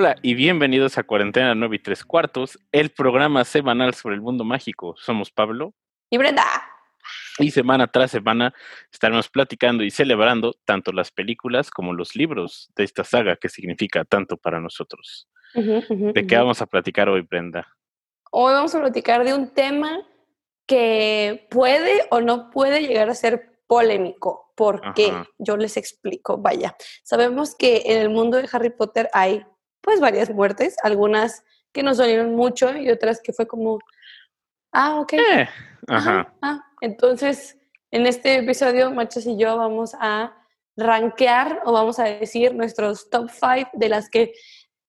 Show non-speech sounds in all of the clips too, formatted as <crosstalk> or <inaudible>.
Hola y bienvenidos a Cuarentena 9 y 3 cuartos, el programa semanal sobre el mundo mágico. Somos Pablo y Brenda. Y semana tras semana estaremos platicando y celebrando tanto las películas como los libros de esta saga que significa tanto para nosotros. ¿De qué vamos a platicar hoy, Brenda? Hoy vamos a platicar de un tema que puede o no puede llegar a ser polémico. ¿Por qué? Yo les explico. Vaya, sabemos que en el mundo de Harry Potter hay pues varias muertes, algunas que nos dolieron mucho y otras que fue como, ah, ok. Eh, ajá. Ah, entonces, en este episodio, Machos y yo vamos a rankear o vamos a decir nuestros top five de las que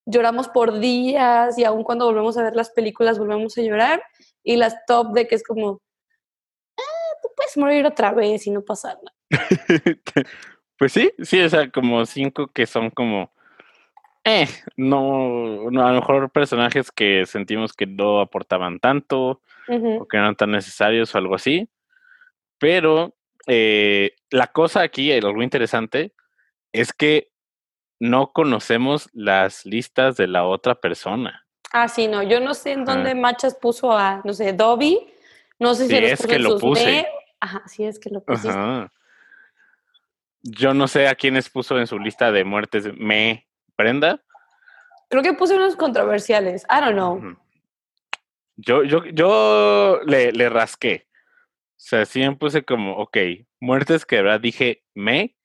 lloramos por días y aún cuando volvemos a ver las películas volvemos a llorar y las top de que es como, ah, tú puedes morir otra vez y no pasa nada. <laughs> pues sí, sí, o sea, como cinco que son como eh, no, no, a lo mejor personajes que sentimos que no aportaban tanto o que no eran tan necesarios o algo así. Pero eh, la cosa aquí, algo interesante, es que no conocemos las listas de la otra persona. Ah, sí, no, yo no sé en dónde Machas puso a, no sé, Dobby, no sé si es que lo puse. Ajá, sí es que lo puse. Yo no sé a quiénes puso en su lista de muertes me Creo que puse unos controversiales. I don't know. Yo, yo, yo le, le rasqué. O sea, siempre puse como, ok, muertes que de verdad dije me.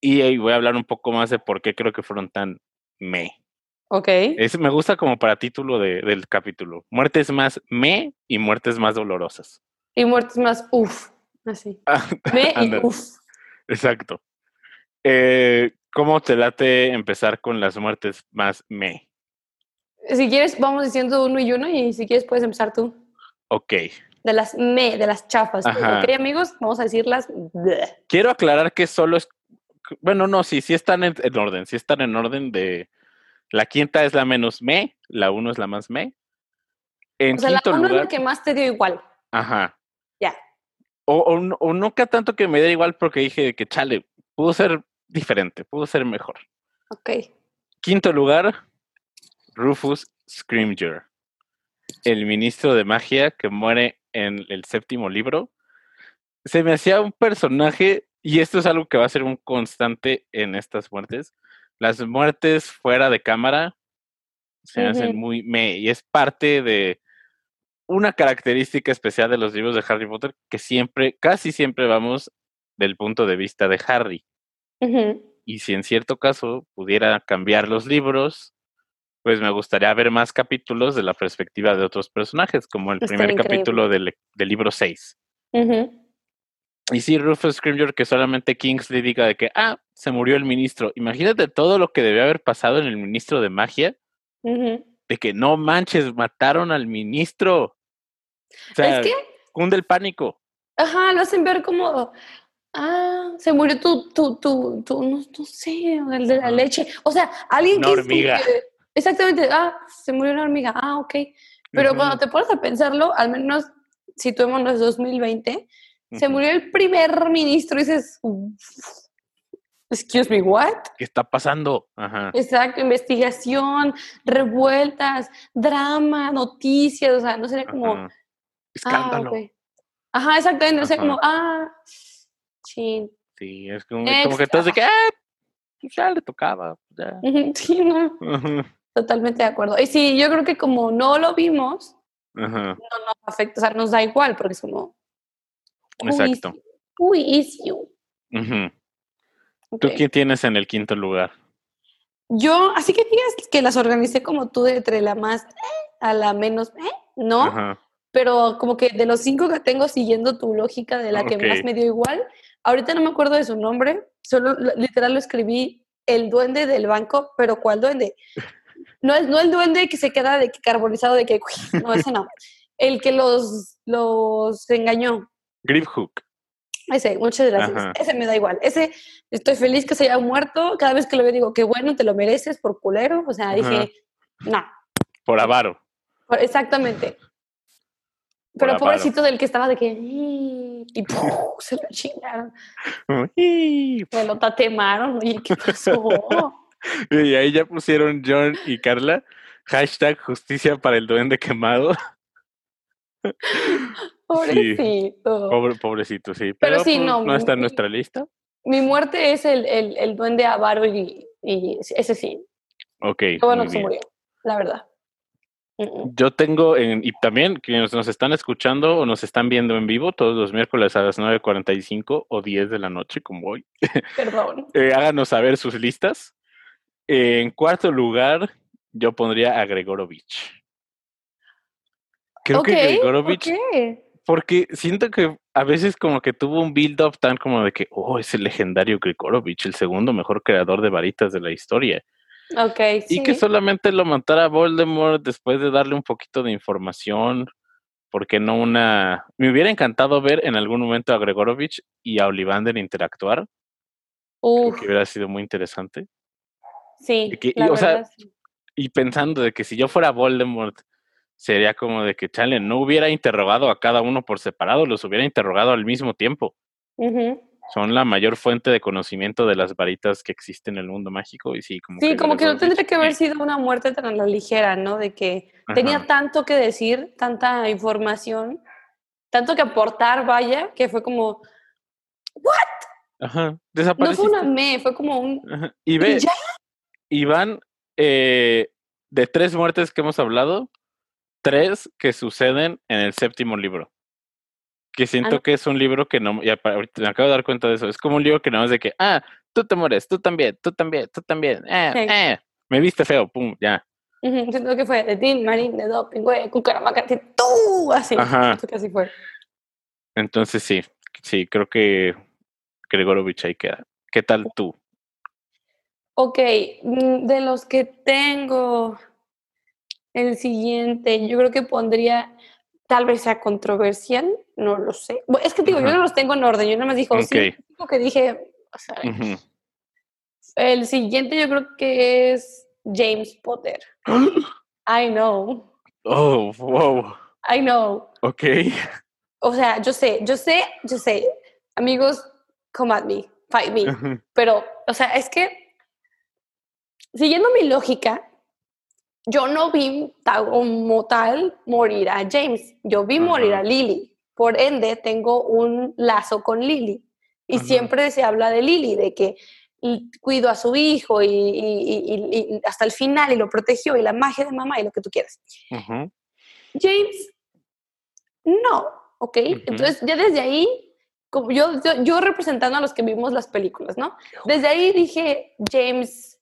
Y ahí voy a hablar un poco más de por qué creo que fueron tan me. Ok. Es, me gusta como para título de, del capítulo. Muertes más me y muertes más dolorosas. Y muertes más uff. Así. <laughs> me y uff. Exacto. Eh, ¿Cómo te late empezar con las muertes más me? Si quieres, vamos diciendo uno y uno y si quieres puedes empezar tú. Ok. De las me, de las chafas. Ok, amigos, vamos a decirlas. Quiero aclarar que solo es... Bueno, no, sí, sí están en, orden. Sí están en orden de... La quinta es la menos me, la uno es la más me. En o sea, la uno es la que más te dio igual. Ajá. Ya. O, o, o, nunca tanto que me dé igual porque dije que chale, pudo ser diferente, pudo ser mejor. Ok. Quinto lugar, Rufus Scrimger, el ministro de magia que muere en el séptimo libro. Se me hacía un personaje, y esto es algo que va a ser un constante en estas muertes. Las muertes fuera de cámara se hacen muy me, y es parte de una característica especial de los libros de Harry Potter que siempre, casi siempre vamos del punto de vista de Harry. Y si en cierto caso pudiera cambiar los libros, pues me gustaría ver más capítulos de la perspectiva de otros personajes, como el primer capítulo del, libro 6. Y sí, Rufus Scrimgeour, que solamente Kingsley diga de que, ah, se murió el ministro. Imagínate todo lo que debe haber pasado en el ministro de magia. De que no manches, mataron al ministro. O sea, es que... cunde el pánico. Ajá, lo hacen ver como, Ah, se murió tu, tu, tu, tu no, sé, el de la leche. O sea, alguien una hormiga. exactamente, ah, se murió una hormiga, ah, ok. Pero cuando te pones a pensarlo, al menos situémonos 2020, se murió el primer ministro y dices, excuse me, what? ¿Qué está pasando? Exacto, investigación, revueltas, drama, noticias, o sea, no sería como... Ah, Escándalo. Ajá, exactamente, no sé, como, ah... Sí. Sí, es como, como que entonces que, ah, pues ya le tocaba. Ya. Sí, no. Totalmente de acuerdo. Y sí, yo creo que como no lo vimos, no nos afecta, o sea, nos da igual, porque es como. Exacto. Uy, is you. ¿Tú quién tienes en el quinto lugar? Yo, así que digas que las organicé como tú, de entre la más eh, a la menos, eh, ¿no? Pero como que de los cinco que tengo, siguiendo tu lógica de la que más me dio igual, Ahorita no me acuerdo de su nombre, solo literal lo escribí el duende del banco, pero ¿cuál duende? <laughs> No es no el duende que se queda de que carbonizado de que <laughs> no ese no. El que los los engañó. Hook. Ese, muchas gracias. Ese me da igual. Ese, estoy feliz que se haya muerto. Cada vez que lo veo digo, qué bueno, te lo mereces por culero. O sea, dije, no. Por avaro. exactamente. Pero pobrecito del que estaba de que y <laughs> se lo chingaron. <laughs> Me lo tatemaron, oye, ¿qué <laughs> pasó? y ahí ya pusieron John y Carla, hashtag justicia para el duende quemado. Pobrecito. pobre, pobrecito, sí. Pero, sí, pues, no. No está en nuestra lista. Mi muerte es el, el, el duende avaro y, y, ese sí. Ok. bueno se murió, la verdad. Yo tengo, en, y también quienes nos están escuchando o nos están viendo en vivo todos los miércoles a las 9.45 o 10 de la noche, como hoy. <laughs> Perdón. eh, háganos saber sus listas. en cuarto lugar, yo pondría a Gregorovich. Creo que Gregorovich. Porque siento que a veces como que tuvo un build-up tan como de que, oh, es el legendario Gregorovich, el segundo mejor creador de varitas de la historia. Ok, Y que solamente lo matara Voldemort después de darle un poquito de información, porque no una... Me hubiera encantado ver en algún momento a Gregorovich y a Ollivander interactuar. Creo que hubiera sido muy interesante. Sí, y, o sea, y pensando de que si yo fuera Voldemort, sería como de que Chale no hubiera interrogado a cada uno por separado, los hubiera interrogado al mismo tiempo son la mayor fuente de conocimiento de las varitas que existen en el mundo mágico y sí, como sí, como que no tendría que haber sido una muerte tan a la ligera, ¿no? De que tenía tanto que decir, tanta información, tanto que aportar, vaya, que fue como, ¿what? Ajá, No fue una me, fue como un... Y ve, Iván, eh, de tres muertes que hemos hablado, tres que suceden en el séptimo libro que siento que es un libro que no, ya ahorita me acabo de dar cuenta de eso, es como un libro que no es de que, ah, tú te mueres, tú también, tú también, tú también, eh, eh, me viste feo, pum, ya. siento que fue de Dean, Marín, de Doping, güey, Cucaramaca, tú, así, Ajá. fue. Entonces sí, sí, creo que Gregorovich ahí queda. ¿Qué tal tú? Ok, mm, de los que tengo, el siguiente, yo creo que pondría tal vez sea controversial, no lo sé. Es que digo, yo no los tengo en orden, yo nada más dijo, sí, que dije, el siguiente yo creo que es James Potter. <gasps> I know. Oh, wow. I know. Ok. O sea, yo sé, yo sé, yo sé. Amigos, come at me, fight me. Pero, o sea, es que, siguiendo mi lógica, yo no vi como tal morir a James, yo vi morir a Lily. Por ende, tengo un lazo con Lily. Y siempre se habla de Lily, de que cuido a su hijo y, hasta el final y lo protegió y la magia de mamá y lo que tú quieras. James, no, ¿ok? Entonces ya desde ahí, como yo, yo, representando a los que vimos las películas, ¿no? Desde ahí dije, James,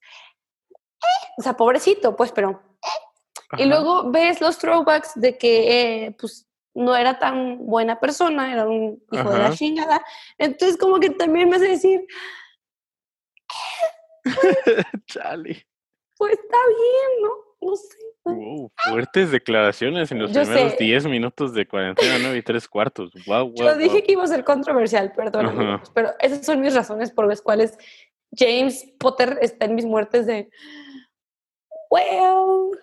eh, o sea, pobrecito, pues, pero y luego ves los throwbacks de que, eh, pues, no era tan buena persona, era un hijo de la chingada. Entonces, como que también me hace decir, <laughs> Chale. Pues está bien, ¿no? No sé. fuertes declaraciones en los primeros 10 minutos de cuarentena, 9 y 3 cuartos. Wow, wow, Yo dije que iba a ser controversial, perdón, pero esas son mis razones por las cuales James Potter está en mis muertes de, well,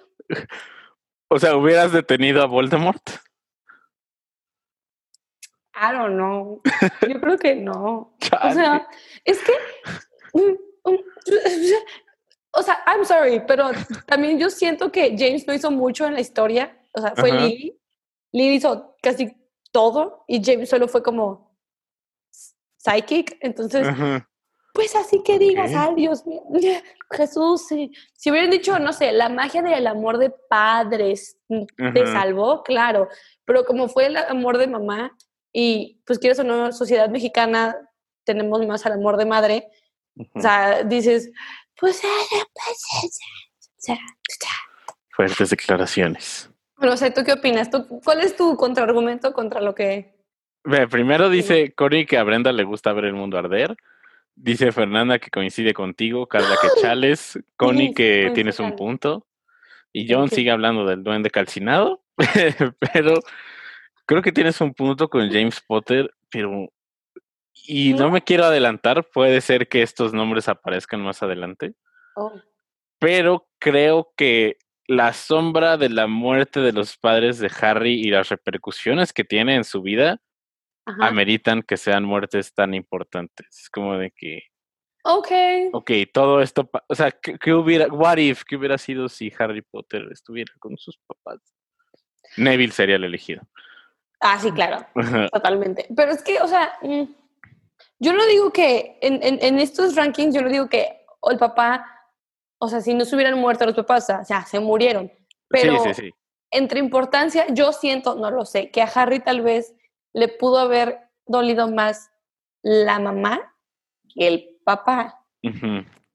o sea, ¿hubieras detenido a Voldemort? I don't know. <laughs> Yo creo que no. O sea, es que. Mm, mm, o sea, I'm sorry, pero también yo siento que James no hizo mucho en la historia. O sea, fue Lily. Lily hizo casi todo y James solo fue como psychic. Entonces, pues así que digas, ay Dios mío, <laughs> Jesús, si hubieran dicho, no sé, la magia del amor de padres te salvó, claro, pero como fue el amor de mamá y pues quieres o no, sociedad mexicana tenemos más al amor de madre, o sea, dices, pues... Fuertes declaraciones. Pero, o sea, ¿tú qué opinas? ¿Cuál es tu contraargumento contra lo que... primero dice Cory que a Brenda le gusta ver el mundo arder. Dice Fernanda que coincide contigo, Carla que chales, Connie que tienes un punto, y John sigue hablando del duende calcinado, <laughs> pero creo que tienes un punto con James Potter, pero... Y no me quiero adelantar, puede ser que estos nombres aparezcan más adelante, oh. pero creo que la sombra de la muerte de los padres de Harry y las repercusiones que tiene en su vida ameritan que sean muertes tan importantes. Es como de que Ok. Ok, todo esto, o sea, ¿qué, hubiera, what if, qué hubiera sido si Harry Potter estuviera con sus papás? Neville sería el elegido. Ah, sí, claro, totalmente. Pero es que, o sea, mm, yo no digo que en, en, estos rankings, yo no digo que el papá, o sea, si no se hubieran muerto los papás, o sea, se murieron. Pero sí, sí, sí. entre importancia, yo siento, no lo sé, que a Harry tal vez le pudo haber dolido más la mamá que el papá.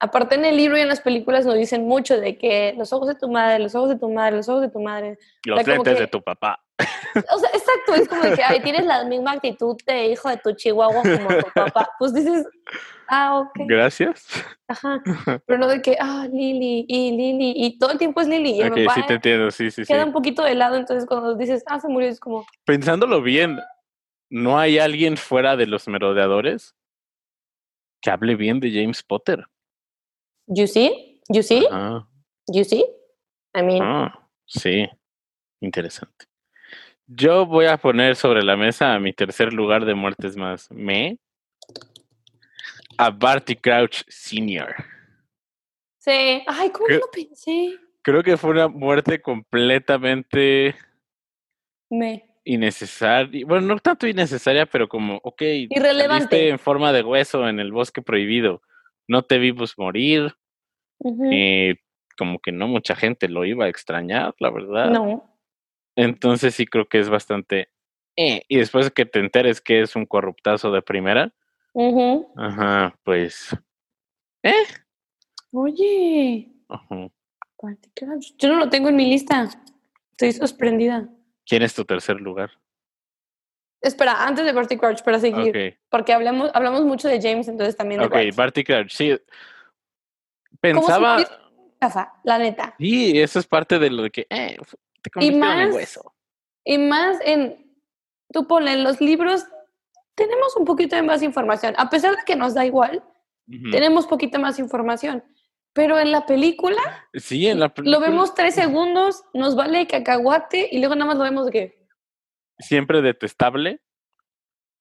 Aparte en el libro y en las películas nos dicen mucho de que los ojos de tu madre, los ojos de tu madre, los ojos de tu madre. Los lentes de tu papá. O sea, exacto, es como de que ay, tienes la misma actitud de hijo de tu chihuahua como tu papá. Pues dices, ah, ok. Gracias. Ajá. <laughs> Pero no de que, ah, Lili, y Lili, y todo el tiempo es Lili. Y ok, sí te entiendo, sí, sí, queda un poquito de lado, entonces cuando dices, ah, se murió, es como. Pensándolo bien, ¿no hay alguien fuera de los merodeadores que hable bien de James Potter? You see? You see? You see? I mean. Ah, sí, interesante. Yo voy a poner sobre la mesa a mi tercer lugar de muertes más me a Barty Crouch Sr. Sí. Ay, ¿cómo no lo pensé? Creo que fue una muerte completamente me innecesaria. Bueno, no tanto innecesaria, pero como, ok, irrelevante en forma de hueso en el bosque prohibido no te vimos morir. Eh, como que no mucha gente lo iba a extrañar, la verdad. No. Entonces sí creo que es bastante... Eh, y después de que te enteres que es un corruptazo de primera, ajá, pues... ¿Eh? Oye. Yo no lo tengo en mi lista. Estoy sorprendida. ¿Quién es tu tercer lugar? Espera, antes de Barty Crouch, para seguir. Porque hablamos, hablamos mucho de James, entonces también de Ok, Barty Crouch, sí. Pensaba. la neta. Sí, eso es parte de lo que. Eh, te y más, en hueso. Y más en. Tú ponle en los libros, tenemos un poquito de más información. A pesar de que nos da igual, tenemos poquito más información. Pero en la película. Sí, en la película. Lo vemos tres segundos, nos vale cacahuate y luego nada más lo vemos de que siempre detestable.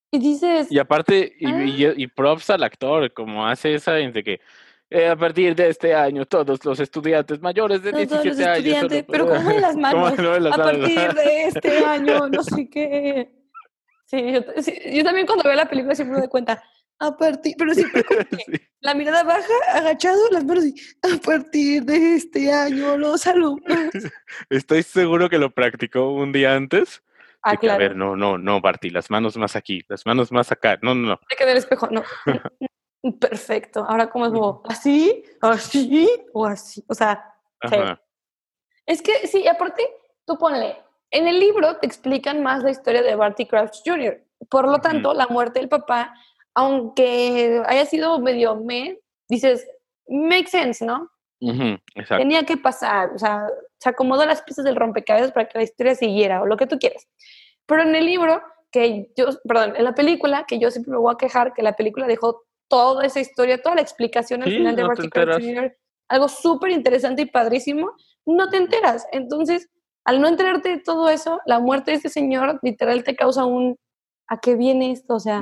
Y dices. Y aparte, y, y, ah". props al actor, como hace esa, de que eh, a partir de este año todos los estudiantes mayores de 17 años. pero <laughs> ¿cómo en las manos? a partir de este <laughs> año, no sé qué. Sí yo, yo, también cuando veo la película siempre me doy cuenta. A partir, pero siempre <laughs> la mirada baja, agachado, las manos y a partir de este año los alumnos. <laughs> Estoy seguro que lo practicó un día antes Ah, a ver, no, no, no, Barty, las manos más aquí, las manos más acá. No, no, no. Hay que ver el espejo, no. <laughs> Perfecto. Ahora, ¿cómo es como así, así o así? O sea, es que sí, aparte, tú ponle, en el libro te explican más la historia de Barty Crouch Jr. Por lo tanto, la muerte del papá, aunque haya sido medio me, dices, make sense, ¿no? Tenía que pasar, o sea, se acomodó las piezas del rompecabezas para que la historia siguiera o lo que tú quieras. Pero en el libro, que yo, perdón, en la película, que yo siempre me voy a quejar, que la película dejó toda esa historia, toda la explicación al final de Barty Jr., algo súper interesante y padrísimo, no te enteras. Entonces, al no enterarte de todo eso, la muerte de este señor literal te causa un ¿a qué viene esto? O sea,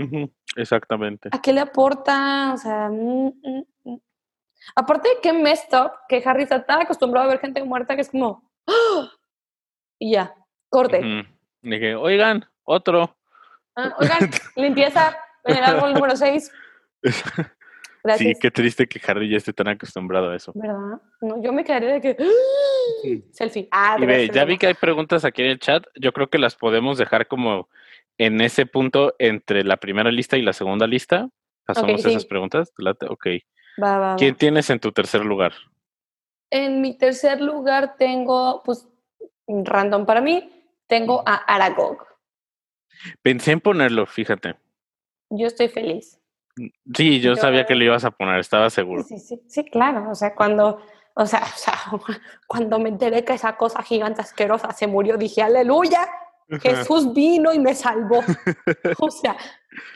exactamente. ¿A qué le aporta? O sea, mm, mm, mm. Aparte, qué messed up que Harry está tan acostumbrado a ver gente muerta que es como, ¡Ah! y ya, corte. Dije, oigan, otro. Ah, oigan, <laughs> limpieza en el árbol número 6. <laughs> Sí, qué triste que Harry ya esté tan acostumbrado a eso. ¿Verdad? No, yo me quedaría de que. ¡Ah! Selfie. Ah, y ve, ya vi que hay preguntas aquí en el chat. Yo creo que las podemos dejar como en ese punto entre la primera lista y la segunda lista. Pasamos esas preguntas. Ok. ¿Quién tienes en tu tercer lugar? En mi tercer lugar tengo, pues, random para mí, tengo a Aragog. Pensé en ponerlo, fíjate. Yo estoy feliz. Sí, yo, sabía que lo ibas a poner, estaba seguro. Sí, sí, sí, claro. O sea, cuando, o sea, <laughs> o sea, cuando me enteré que esa cosa gigante asquerosa se murió, dije, aleluya, Jesús vino y me salvó. <laughs> O sea,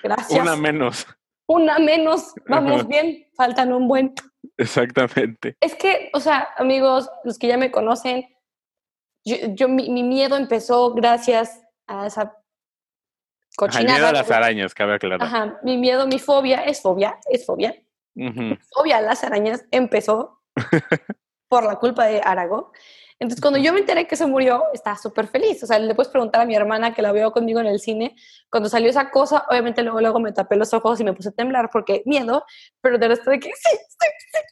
gracias. Una menos una menos, vamos bien, faltan un buen. Exactamente. Es que, o sea, amigos, los que ya me conocen, yo, mi, miedo empezó gracias a esa cochinada. miedo a las arañas, cabe aclarar. Ajá, mi miedo, mi fobia, es fobia, es fobia. Obvia, las arañas empezó <laughs> por la culpa de Arago. Entonces, cuando yo me enteré que se murió, estaba súper feliz. O sea, le puedes preguntar a mi hermana que la veo conmigo en el cine. Cuando salió esa cosa, obviamente luego, luego me tapé los ojos y me puse a temblar porque miedo, pero de resto de que sí,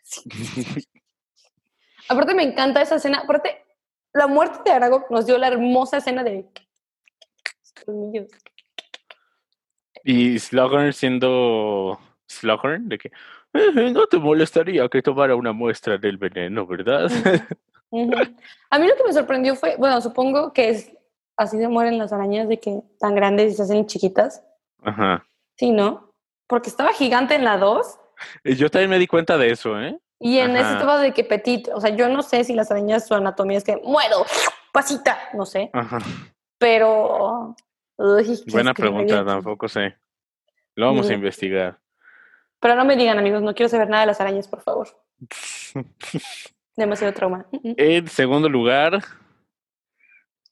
sí, sí. sí. <laughs> Aparte, me encanta esa escena. Aparte, la muerte de Arago nos dio la hermosa escena de y Slughorn siendo Slughorn, de que eh, no te molestaría que tomara una muestra del veneno, ¿verdad? A mí lo que me sorprendió fue, bueno, supongo que es así se mueren las arañas de que tan grandes y se hacen chiquitas. Ajá. Sí, ¿no? Porque estaba gigante en la 2. Eh, yo también me di cuenta de eso, ¿eh? Y en ese estaba de que petit, o sea, yo no sé si las arañas su anatomía es que muero, pasita, no sé. Ajá. Pero Buena pregunta, tampoco sé. Lo vamos a investigar. Pero no me digan, amigos, no quiero saber nada de las arañas, por favor. <laughs> Demasiado trauma. En segundo lugar,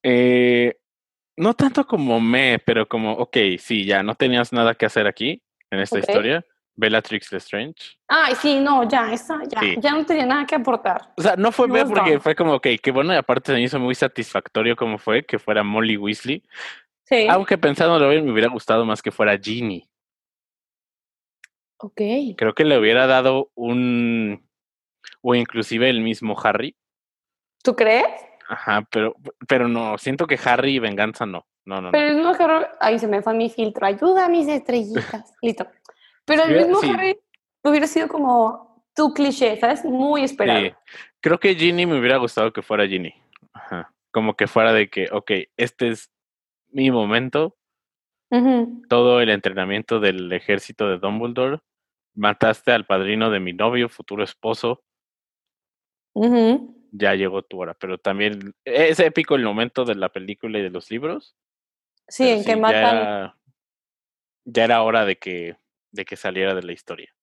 eh, no tanto como me, pero como, ok, sí, ya no tenías nada que hacer aquí en esta historia. Bellatrix Lestrange. Ay, sí, no, ya, esa, ya, ya no tenía nada que aportar. O sea, no fue ver porque fue como, ok, qué bueno, y aparte se me hizo muy satisfactorio como fue que fuera Molly Weasley. Sí. Aunque pensándolo bien, me hubiera gustado más que fuera Ginny. Ok. Creo que le hubiera dado un. O inclusive el mismo Harry. ¿Tú crees? Ajá, pero, pero no, siento que Harry y Venganza no. No, no, Pero el mismo Harry. Ahí se me fue mi filtro. Ayuda a mis estrellitas. <laughs> Listo. Pero el mismo Harry hubiera sido como tu cliché, ¿sabes? Muy esperado. Sí. Creo que Ginny me hubiera gustado que fuera Ginny. Ajá. Como que fuera de que, ok, este es mi momento. Todo el entrenamiento del ejército de Dumbledore. Mataste al padrino de mi novio, futuro esposo. Ya llegó tu hora. Pero también es épico el momento de la película y de los libros. Sí, en que matan. Ya era, ya era hora de que, de que saliera de la historia.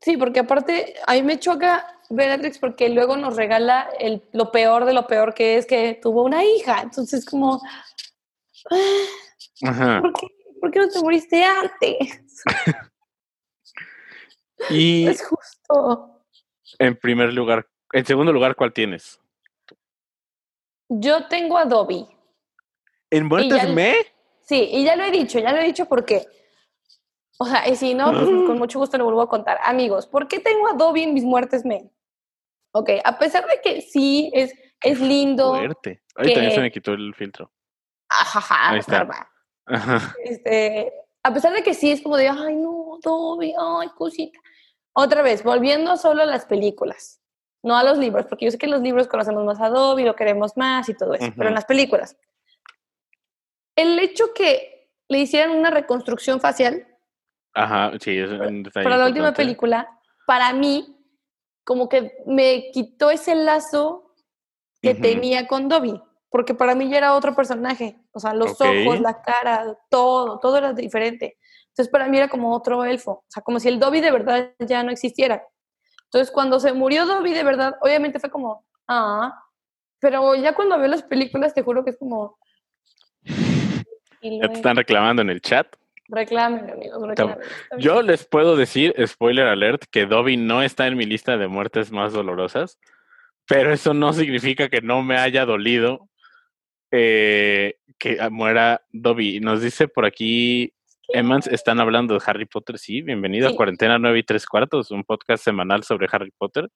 Sí, porque aparte, a mí me choca Bellatrix porque luego nos regala el, lo peor de lo peor que es que tuvo una hija. Entonces, como, ¿Por qué, no te moriste antes? <laughs> y es justo. En primer lugar, en segundo lugar, ¿cuál tienes? Yo tengo a Dobby. ¿En Muertes Me? Sí, y ya lo he dicho, ya lo he dicho porque, o sea, y si no, pues, <gasps> con mucho gusto lo vuelvo a contar. Amigos, ¿por qué tengo a Dobby en mis Muertes Me? Ok, a pesar de que sí es, es lindo. Fuerte. Ahí también se me quitó el filtro. Ajaja, <laughs> Este, a pesar de que sí es como de, ay, no, Dobby, ay, cosita. Otra vez, volviendo solo a las películas, no a los libros, porque yo sé que en los libros conocemos más a Dobby, lo queremos más y todo eso, pero en las películas. El hecho que le hicieran una reconstrucción facial. Ajá, sí, es Para la última película, para mí, como que me quitó ese lazo que tenía con Dobby porque para mí ya era otro personaje, o sea, los ojos, la cara, todo, todo era diferente. Entonces para mí era como otro elfo, o sea, como si el Dobby de verdad ya no existiera. Entonces cuando se murió Dobby de verdad, obviamente fue como, ah, pero ya cuando veo las películas te juro que es como... <laughs> Ya te están reclamando en el chat. Reclamen, amigos, reclamen. Yo les puedo decir, spoiler alert, que Dobby no está en mi lista de muertes más dolorosas, pero eso no significa que no me haya dolido eh, que muera Dobby. Nos dice por aquí, Emmans, están hablando de Harry Potter. Sí, bienvenido a Cuarentena 9 y 3 cuartos, un podcast semanal sobre Harry Potter.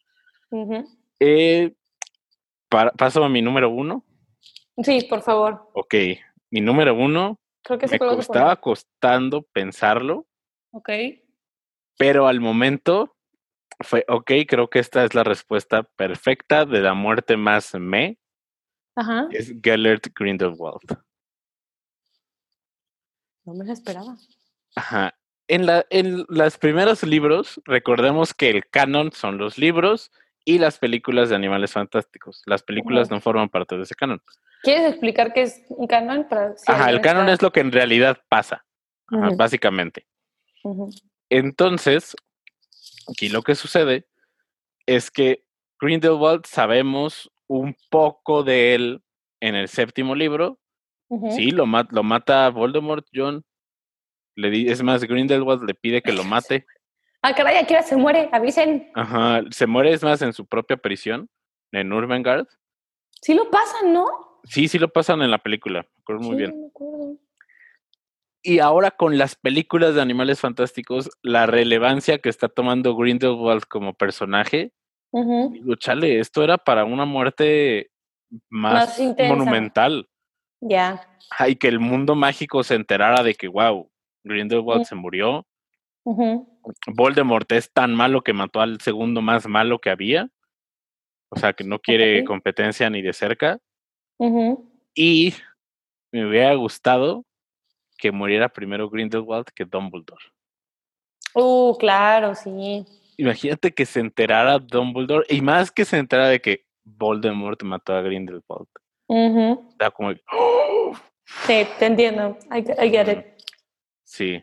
Eh, paso a mi número uno. Sí, por favor. Ok, mi número uno. Creo que me estaba costando pensarlo. Ok. Pero al momento fue, ok, creo que esta es la respuesta perfecta de la muerte más me es Gellert Grindelwald. No me lo esperaba. Ajá. En, la, en los primeros libros, recordemos que el canon son los libros y las películas de animales fantásticos. Las películas no forman parte de ese canon. ¿Quieres explicar qué es un canon? Para Ajá, el canon es lo que en realidad pasa, básicamente. Entonces, aquí lo que sucede es que Grindelwald sabemos un poco de él en el séptimo libro. Sí, lo, lo mata Voldemort, John. Le es más, Grindelwald le pide que lo <laughs> mate. Ah, caray, aquí se muere, avisen. Ajá, se muere es más en su propia prisión, en Urvengard. Sí lo pasan, ¿no? Sí, sí lo pasan en la película, me acuerdo muy bien. Me acuerdo. Y ahora con las películas de Animales Fantásticos, la relevancia que está tomando Grindelwald como personaje, digo, chale, esto era para una muerte más, monumental. Ya. Y que el mundo mágico se enterara de que, wow, Grindelwald se murió. Voldemort es tan malo que mató al segundo más malo que había. O sea, que no quiere competencia ni de cerca. Y me hubiera gustado que muriera primero Grindelwald que Dumbledore. Uh, claro, sí. Imagínate que se enterara Dumbledore, y más que se enterara de que Voldemort mató a Grindelwald. Da como. Sí, te entiendo. I, get it. Sí.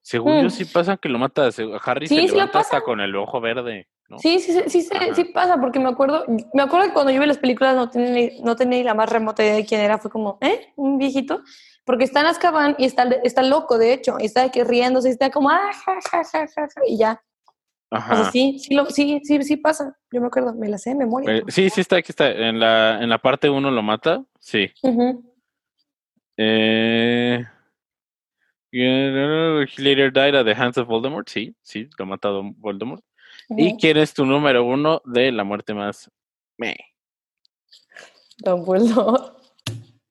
Según yo mm. sí pasa que lo mata. A Harry se levanta hasta con el ojo verde. Sí, sí, sí, sí, sí, pasa, porque me acuerdo, me acuerdo que cuando yo vi las películas no tenía, no tenía la más remota idea de quién era, fue como, ¿eh? Un viejito, porque está en Azkaban y está, está loco, de hecho, y está aquí riéndose, y está como, ah, ja, ja, ja, ja, y ya. Ajá. sí, sí, sí, sí, sí pasa, yo me acuerdo, me la sé de memoria. Eh, sí, sí está, aquí está, en la, en la parte uno lo mata, sí. eh... He later died at the hands of Voldemort. Sí, sí, lo ha matado Voldemort. ¿Y quién es tu número uno de la muerte más me? Dumbledore.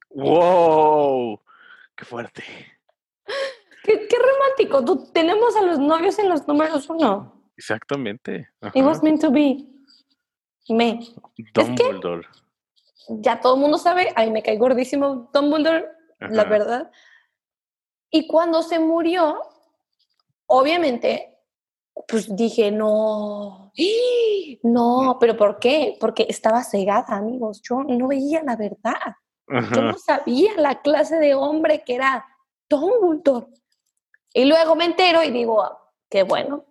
¡Wow! ¡Qué fuerte! <gasps> Qué, romántico. Tú, tenemos a los novios en los números uno. Exactamente. It was meant to be. Me. Dumbledore. ya todo el mundo sabe, a mí me cae gordísimo Dumbledore, la verdad. Y cuando se murió, obviamente pues dije, no, no, pero ¿por qué? Porque estaba cegada, amigos. Yo no veía la verdad. Yo no sabía la clase de hombre que era Dumbledore. Y luego me entero y digo, qué bueno,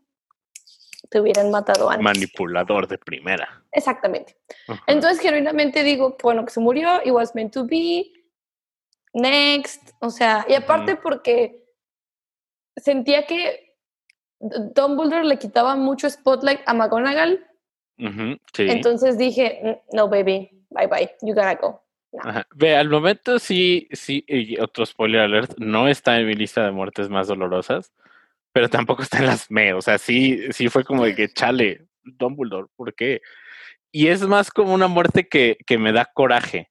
te hubieran matado antes. Manipulador de primera. Exactamente. Entonces, genuinamente digo, bueno, que se murió, it was meant to be, next, o sea, y aparte porque sentía que Dumbledore le quitaba mucho spotlight a McGonagall. Entonces dije, no, baby, bye bye, you gotta go. Ve, al momento sí, sí, y otro spoiler alert, no está en mi lista de muertes más dolorosas, pero tampoco está en las me, o sea, sí, sí fue como de que chale, Dumbledore, ¿por qué? Y es más como una muerte que, que me da coraje.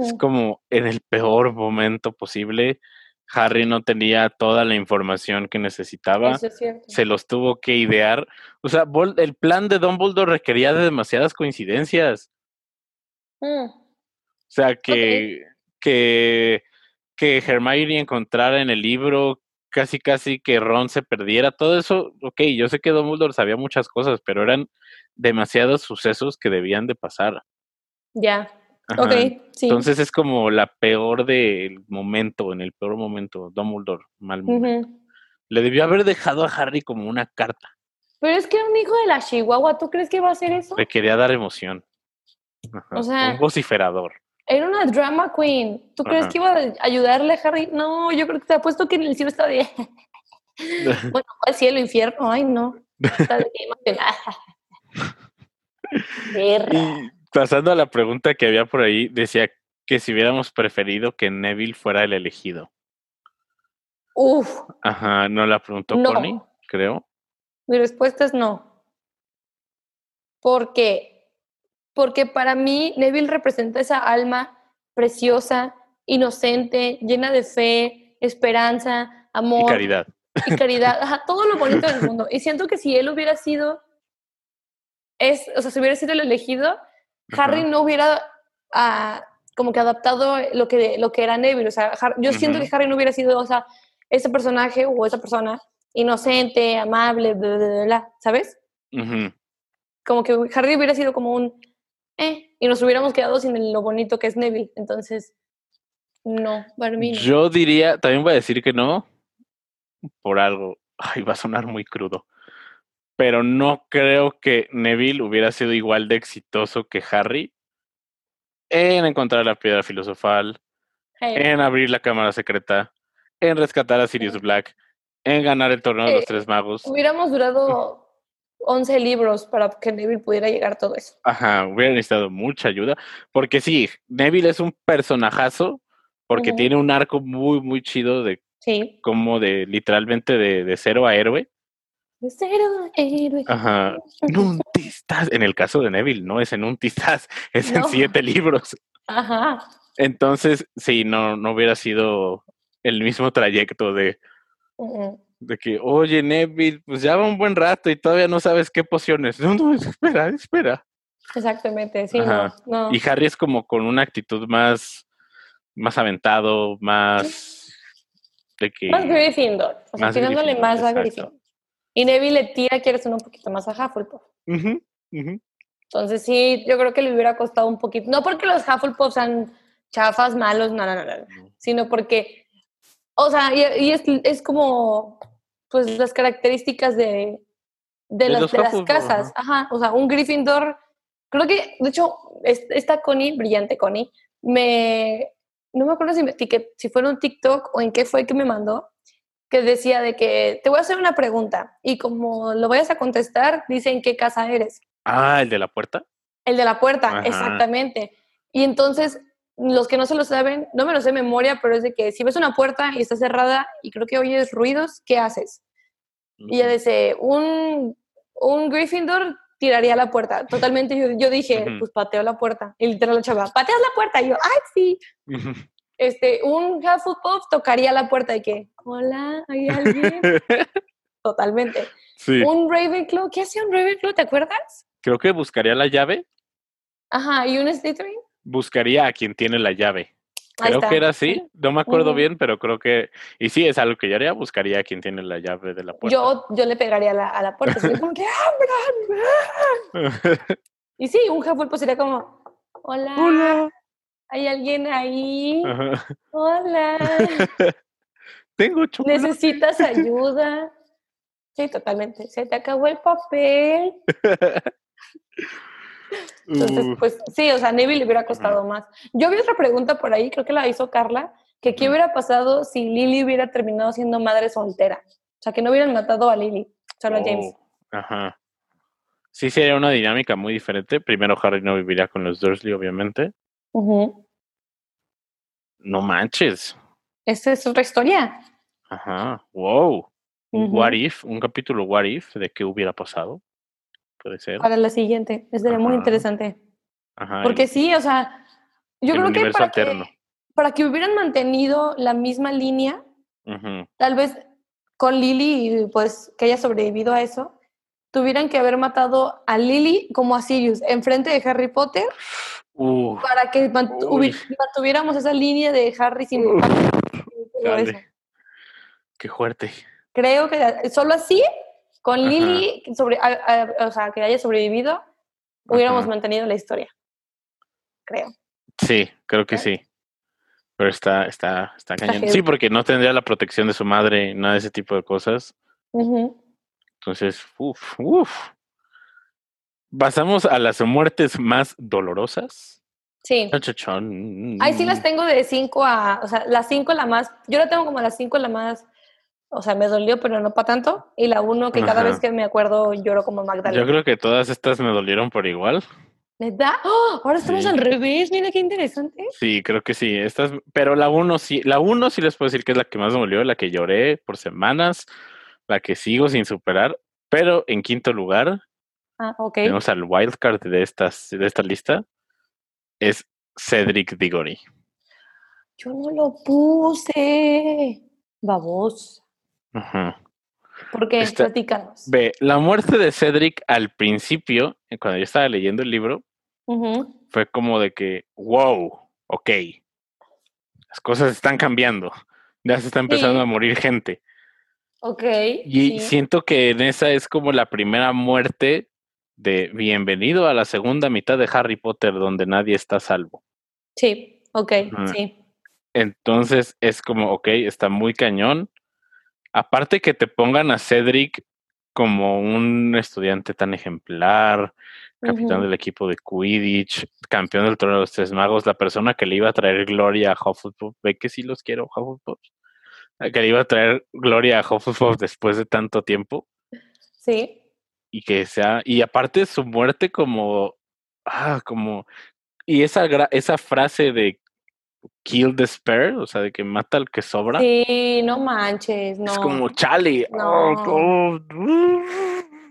Es como en el peor momento posible Harry no tenía toda la información que necesitaba. Se los tuvo que idear. O sea, el plan de Dumbledore requería de demasiadas coincidencias. Mm. O sea, que, que, que Hermione encontrara en el libro casi casi que Ron se perdiera. Todo eso, ok, yo sé que Dumbledore sabía muchas cosas, pero eran demasiados sucesos que debían de pasar. Ya. Ok, sí. Entonces es como la peor del momento, en el peor momento, Dumbledore, mal Le debió haber dejado a Harry como una carta. Pero es que un hijo de la Chihuahua, ¿tú crees que iba a hacer eso? Le quería dar emoción. O sea, un vociferador. Era una drama queen. ¿Tú crees que iba a ayudarle a Harry? No, yo creo que te apuesto que en el cielo estaba <laughs> de... bueno, al cielo, infierno, ay no. Está de <laughs> pasando a la pregunta que había por ahí, decía que si hubiéramos preferido que Neville fuera el elegido. Uf. Ajá, no la preguntó Connie, creo. Mi respuesta es no. ¿Por qué? Porque para mí Neville representa esa alma preciosa, inocente, llena de fe, esperanza, amor. Y caridad. Y caridad, ajá, todo lo bonito del mundo. Y siento que si él hubiera sido, es, o sea, si hubiera sido el elegido, Harry no hubiera ah, como que adaptado lo que, lo que era Neville. O sea, yo siento que Harry no hubiera sido, o sea, ese personaje o esa persona inocente, amable, bla, bla, bla, ¿sabes? Como que Harry hubiera sido como un, eh, y nos hubiéramos quedado sin lo bonito que es Neville. Entonces, no, para mí Yo diría, también voy a decir que no, por algo, ay, va a sonar muy crudo pero no creo que Neville hubiera sido igual de exitoso que Harry en encontrar la piedra filosofal, en abrir la cámara secreta, en rescatar a Sirius Black, en ganar el torneo de los tres magos. Hubiéramos durado 11 libros para que Neville pudiera llegar a todo eso. Ajá, hubiera necesitado mucha ayuda. Porque sí, Neville es un personajazo porque tiene un arco muy, muy chido de sí. como de literalmente de, de cero a héroe. De cero a héroe. Ajá. Nuntistas. En el caso de Neville, no es en un tistaz, <laughs> es en siete libros. Ajá. Entonces, sí, no, no hubiera sido el mismo trayecto de, de que, oye, Neville, pues ya va un buen rato y todavía no sabes qué pociones. No, no, <laughs> espera, espera. Exactamente, sí, no, Y Harry es como con una actitud más, más aventado, más de que... Más Gryffindor, o sea, tirándole más a Gryffindor. Y Neville le tira, quieres uno un poquito más a Hufflepuff. Entonces sí, yo creo que le hubiera costado un poquito, no porque los Hufflepuff sean chafas, malos, no, no, no, no, sino porque, o sea, y, es, es, como, pues las características de, de, las, de las, casas, ajá. o sea, un Gryffindor, creo que, de hecho, esta Connie, brillante Connie, me, no me acuerdo si, me, si fue en un TikTok o en qué fue que me mandó, que decía de que te voy a hacer una pregunta y como lo vayas a contestar, dicen qué casa eres. Ah, el de la puerta. El de la puerta, exactamente. Y entonces los que no se lo saben, no me lo sé de memoria, pero es de que si ves una puerta y está cerrada y creo que oyes ruidos, ¿qué haces? Y ella dice, un, un Gryffindor tiraría la puerta. <laughs> Totalmente, yo, dije, pues pateo la puerta. Y literal la chava, pateas la puerta. Y yo, ay, sí. este, un Hufflepuff tocaría la puerta y que, hola, ¿hay alguien? <laughs> Totalmente. Sí. Un Ravenclaw, ¿qué hacía un Ravenclaw? ¿Te acuerdas? Creo que buscaría la llave. Ajá, ¿y un Slytherin? Buscaría a quien tiene la llave. Creo que era así, no me acuerdo bien, pero creo que, y sí, es algo que yo haría, buscaría a quien tiene la llave de la puerta. Yo, yo le pegaría a la, a la puerta, sería como que ¡abran! <laughs> y sí, un Hufflepuff sería como, hola, hola. ¿hay alguien ahí? Hola. <laughs> Tengo chocolate. ¿Necesitas ayuda? Sí, totalmente. Se te acabó el papel. <laughs> Entonces, pues sí, o sea, Neville le hubiera costado más. Yo vi otra pregunta por ahí, creo que la hizo Carla, que qué hubiera pasado si Lily hubiera terminado siendo madre soltera. O sea, que no hubieran matado a Lily, solo a James. Oh, ajá. Sí, sería una dinámica muy diferente. Primero Harry no viviría con los Dursley, obviamente. No manches. Esa es otra historia. Ajá. Wow. Un What If, un capítulo What If de qué hubiera pasado. Puede ser. Para la siguiente. Sería muy interesante. Porque sí, o sea, yo creo que para, que para que hubieran mantenido la misma línea, tal vez con Lily, pues que haya sobrevivido a eso, tuvieran que haber matado a Lily como a Sirius enfrente de Harry Potter para que mantuviéramos esa línea de Harry sin <laughs> Qué fuerte. Creo que solo así con Lily, sobre, o sea, que haya sobrevivido, hubiéramos mantenido la historia. Creo. Sí, creo que sí. Pero está, está, está cañón. Sí, porque no tendría la protección de su madre, nada de ese tipo de cosas. Entonces, uff, uff. Pasamos a las muertes más dolorosas. Sí. Ahí sí las tengo de 5 a, o sea, las 5 la más, yo la tengo como las 5 la más o sea, me dolió, pero no para tanto. Y la uno que cada vez que me acuerdo lloro como Magdalena. Yo creo que todas estas me dolieron por igual. ¿Verdad? ¡Oh! Ahora estamos al revés, mira qué interesante. Sí, creo que sí. Estas, pero la uno sí, la uno sí les puedo decir que es la que más me dolió, la que lloré por semanas, la que sigo sin superar. Pero en quinto lugar, ah, tenemos al wildcard de, estas, de esta lista, es Cedric Diggory. Yo no lo puse. Babos. Ajá. ¿Por qué? Platícanos. Ve, la muerte de Cedric al principio, eh, cuando yo estaba leyendo el libro, fue como de que, wow, ok, las cosas están cambiando, ya se está empezando a morir gente. Ok. Y siento que en esa es como la primera muerte de bienvenido a la segunda mitad de Harry Potter donde nadie está salvo. Sí, ok, sí. Entonces es como, ok, está muy cañón aparte que te pongan a Cedric como un estudiante tan ejemplar, capitán del equipo de Quidditch, campeón del torneo de los Tres Magos, la persona que le iba a traer gloria a Hufflepuff, ve que sí los quiero, Hufflepuff. que le iba a traer gloria a Hufflepuff después de tanto tiempo. Sí. Y que sea, y aparte su muerte como, ah, como, y esa, esa frase de kill the spare, o sea, de que mata al que sobra. Sí, no manches, no. Es como Charlie. Oh,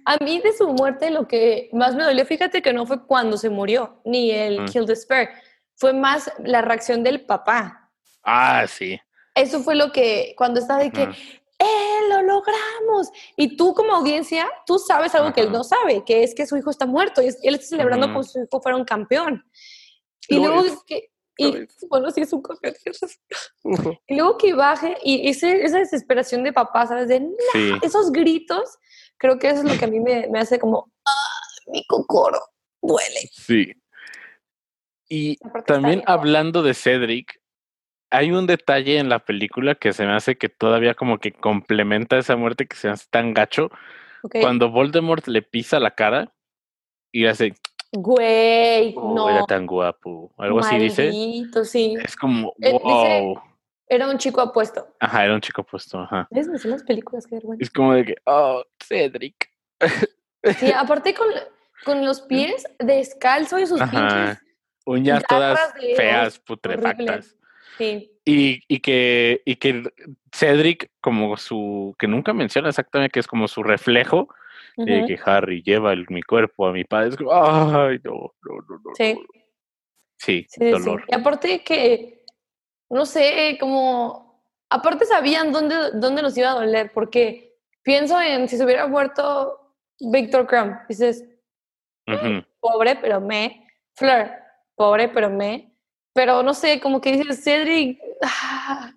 a mí de su muerte lo que más me dolió, fíjate que no fue cuando se murió, ni el kill the spare, fue más la reacción del papá. Ah, sí. Eso fue lo que, cuando está de que, ¡eh, lo logramos! Y tú como audiencia, tú sabes algo que él no sabe, que es que su hijo está muerto y él está celebrando como si su hijo fuera un campeón. Y luego es que, y, bueno, sí es un campeón. Y luego que baje y ese, esa desesperación de papá, ¿sabes? De, esos gritos, creo que eso es lo que a mí me, me hace como, ¡ah, mi cocoro! Duele. Sí. Y también hablando de Cedric, hay un detalle en la película que se me hace que todavía como que complementa esa muerte que se hace tan gacho. Cuando Voldemort le pisa la cara y hace... Güey, oh, no. Era tan guapo. Algo así dice. sí. Es como, eh, wow. era un chico apuesto. Ajá, era un chico apuesto, ajá. ¿Ves? Me las películas, que Es como de que, oh, Cedric. Sí, aparte con, con los <laughs> pies descalzo y sus pinches uñas todas feas, putrefactas. Y, y, que, y que Cedric, como su, que nunca menciona exactamente que es como su reflejo, de que Harry lleva mi cuerpo a mi padre. Es como, ay, no, no, no, no. Sí. Sí, dolor. Y aparte que, no sé, como, aparte sabían dónde, dónde nos iba a doler, porque pienso en si se hubiera muerto Victor Crumb, dices, pobre, pero me, Fleur, pobre, pero me, pero no sé, como que dices, Cedric. Ah,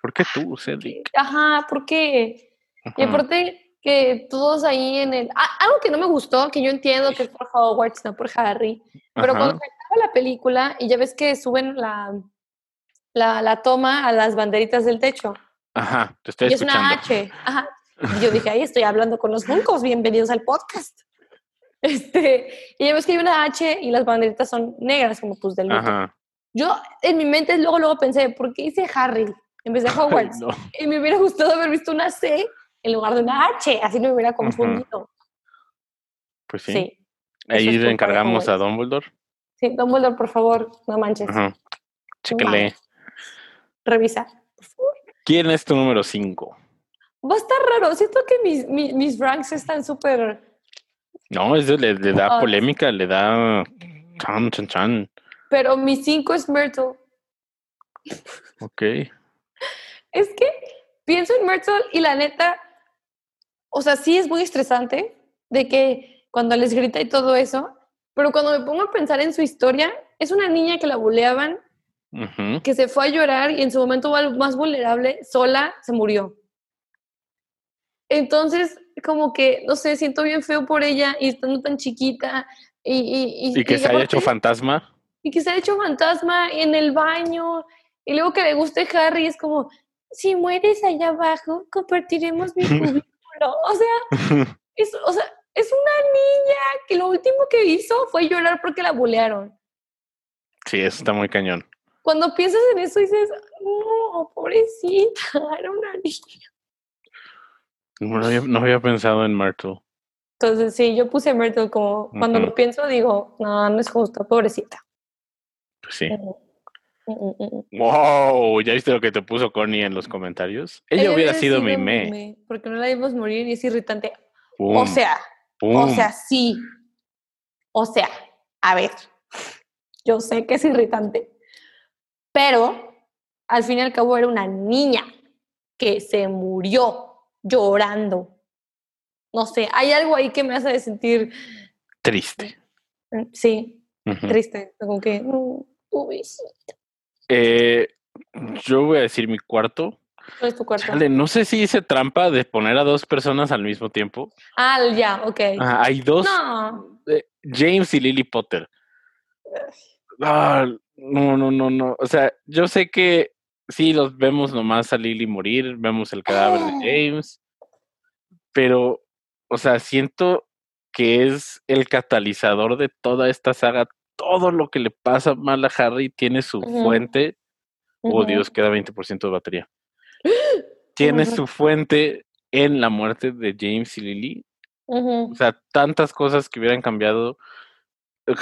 ¿Por qué tú, Cedric? Ajá, ¿por qué? Y aparte que todos ahí en el. Ah, algo que no me gustó, que yo entiendo que es por Hogwarts, no por Harry. Pero cuando acaba la película y ya ves que suben la, la, la toma a las banderitas del techo. Ajá, te estoy y escuchando. es una H. Ajá. <laughs> Y yo dije, ahí estoy hablando con los buncos, bienvenidos al podcast. <laughs> Este, y ya ves que hay una H y las banderitas son negras, como pues del Yo en mi mente luego, luego pensé, ¿por qué hice Harry en vez de <laughs> Hogwarts? Y me hubiera gustado haber visto una C en lugar de una H, así no me hubiera confundido. Pues sí. Ahí le encargamos a Dumbledore. Sí, Dumbledore, por favor, no manches. Chéquele. Revisa, ¿Quién es tu número 5? Va a estar raro. Siento que mis, mis, mis ranks están súper no, es le, le da polémica, le da chan, chan, chan. Pero mi 5 es Myrtle. Ok. <laughs> Es que pienso en Myrtle y la neta, o sea, sí es muy estresante de que cuando les grita y todo eso, pero cuando me pongo a pensar en su historia, es una niña que la buleaban, que se fue a llorar y en su momento más vulnerable, sola, se murió. Entonces, como que, no sé, siento bien feo por ella y estando tan chiquita. Y, y, que se haya hecho fantasma. Y que se haya hecho fantasma en el baño. Y luego que le guste Harry, es como, si mueres allá abajo, compartiremos mi <laughs> cubículo. o sea, es, o sea, es una niña que lo último que hizo fue llorar porque la bulearon. Sí, eso está muy cañón. Cuando piensas en eso dices, no, pobrecita, <laughs> era una niña. No había, pensado en Myrtle. Entonces, sí, yo puse Myrtle como cuando lo pienso, digo, no, no es justo, pobrecita. Pues sí. Wow, ¿ya viste lo que te puso Connie en los comentarios? Ella, hubiera sido, mi me. Porque no la vimos morir y es irritante. O sea, o sea, sí. O sea, a ver, yo sé que es irritante, pero al fin y al cabo era una niña que se murió llorando. No sé, hay algo ahí que me hace sentir... Triste. Mm, sí, triste. Como que, no, eh, yo voy a decir mi cuarto. ¿Cuál es tu cuarto? no sé si hice trampa de poner a dos personas al mismo tiempo. Ah, ya, ok. hay dos. No. James y Lily Potter. Ah, no, no, no, no. O sea, yo sé que sí, los vemos nomás a Lily morir, vemos el cadáver de ah. James, pero, o sea, siento que es el catalizador de toda esta saga. Todo lo que le pasa mal a Harry tiene su fuente. Oh, Dios, queda 20% de batería. <gasps> tiene su fuente en la muerte de James y Lily. O sea, tantas cosas que hubieran cambiado.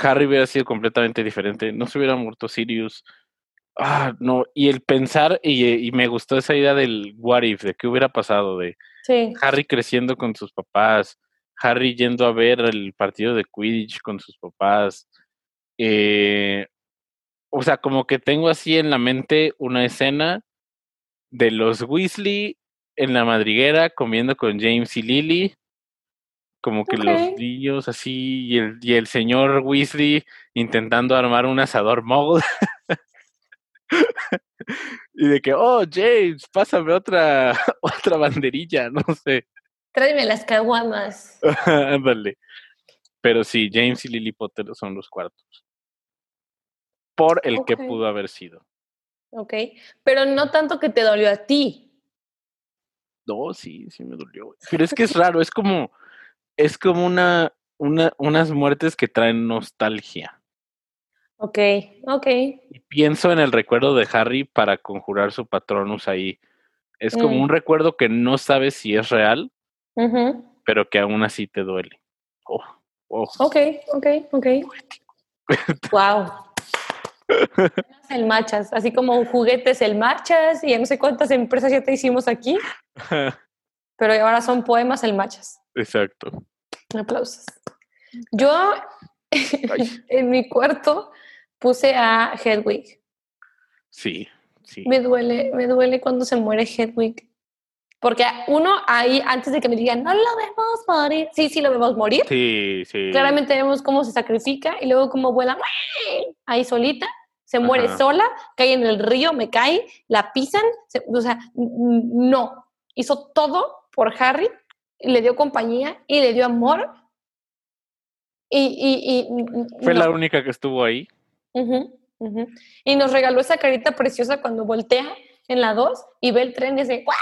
Harry hubiera sido completamente diferente. No se hubiera muerto Sirius. Ah, no. Y el pensar, y, me gustó esa idea del what if, de qué hubiera pasado, de Harry creciendo con sus papás, Harry yendo a ver el partido de Quidditch con sus papás. Eh, o sea, como que tengo así en la mente una escena de los Weasley en la madriguera comiendo con James y Lily. Como que los niños así y el, y el señor Weasley intentando armar un asador mogul. <laughs> y de que, oh, James, pásame otra, <laughs> otra banderilla, no sé. Tráeme las caguamas. <laughs> Ándale. Pero sí, James y Lily Potter son los cuartos. Por el que pudo haber sido. Ok. Pero no tanto que te dolió a ti. No, sí, sí me dolió. Pero es que es raro, es como, es como una, una, unas muertes que traen nostalgia. Ok, ok. Y pienso en el recuerdo de Harry para conjurar su patronus ahí. Es como mm. un recuerdo que no sabes si es real, pero que aún así te duele. Oh, oh. Ok, ok, ok. <laughs> wow. El Machas, así como juguetes el Machas y no sé cuántas empresas ya te hicimos aquí, <laughs> pero ahora son poemas el Machas. Exacto. Aplausos. Yo <laughs> en mi cuarto puse a Hedwig. Sí, sí. Me duele, me duele cuando se muere Hedwig. Porque uno ahí, antes de que me digan, no lo vemos morir, sí, sí lo vemos morir. Sí, sí. Claramente vemos cómo se sacrifica y luego cómo vuela ahí solita, se muere sola, cae en el río, me cae, la pisan, o sea, no. Hizo todo por Harry, le dio compañía y le dio amor. Y, Fue la única que estuvo ahí. Y nos regaló esa carita preciosa cuando voltea en la 2 y ve el tren y dice, ¡guau!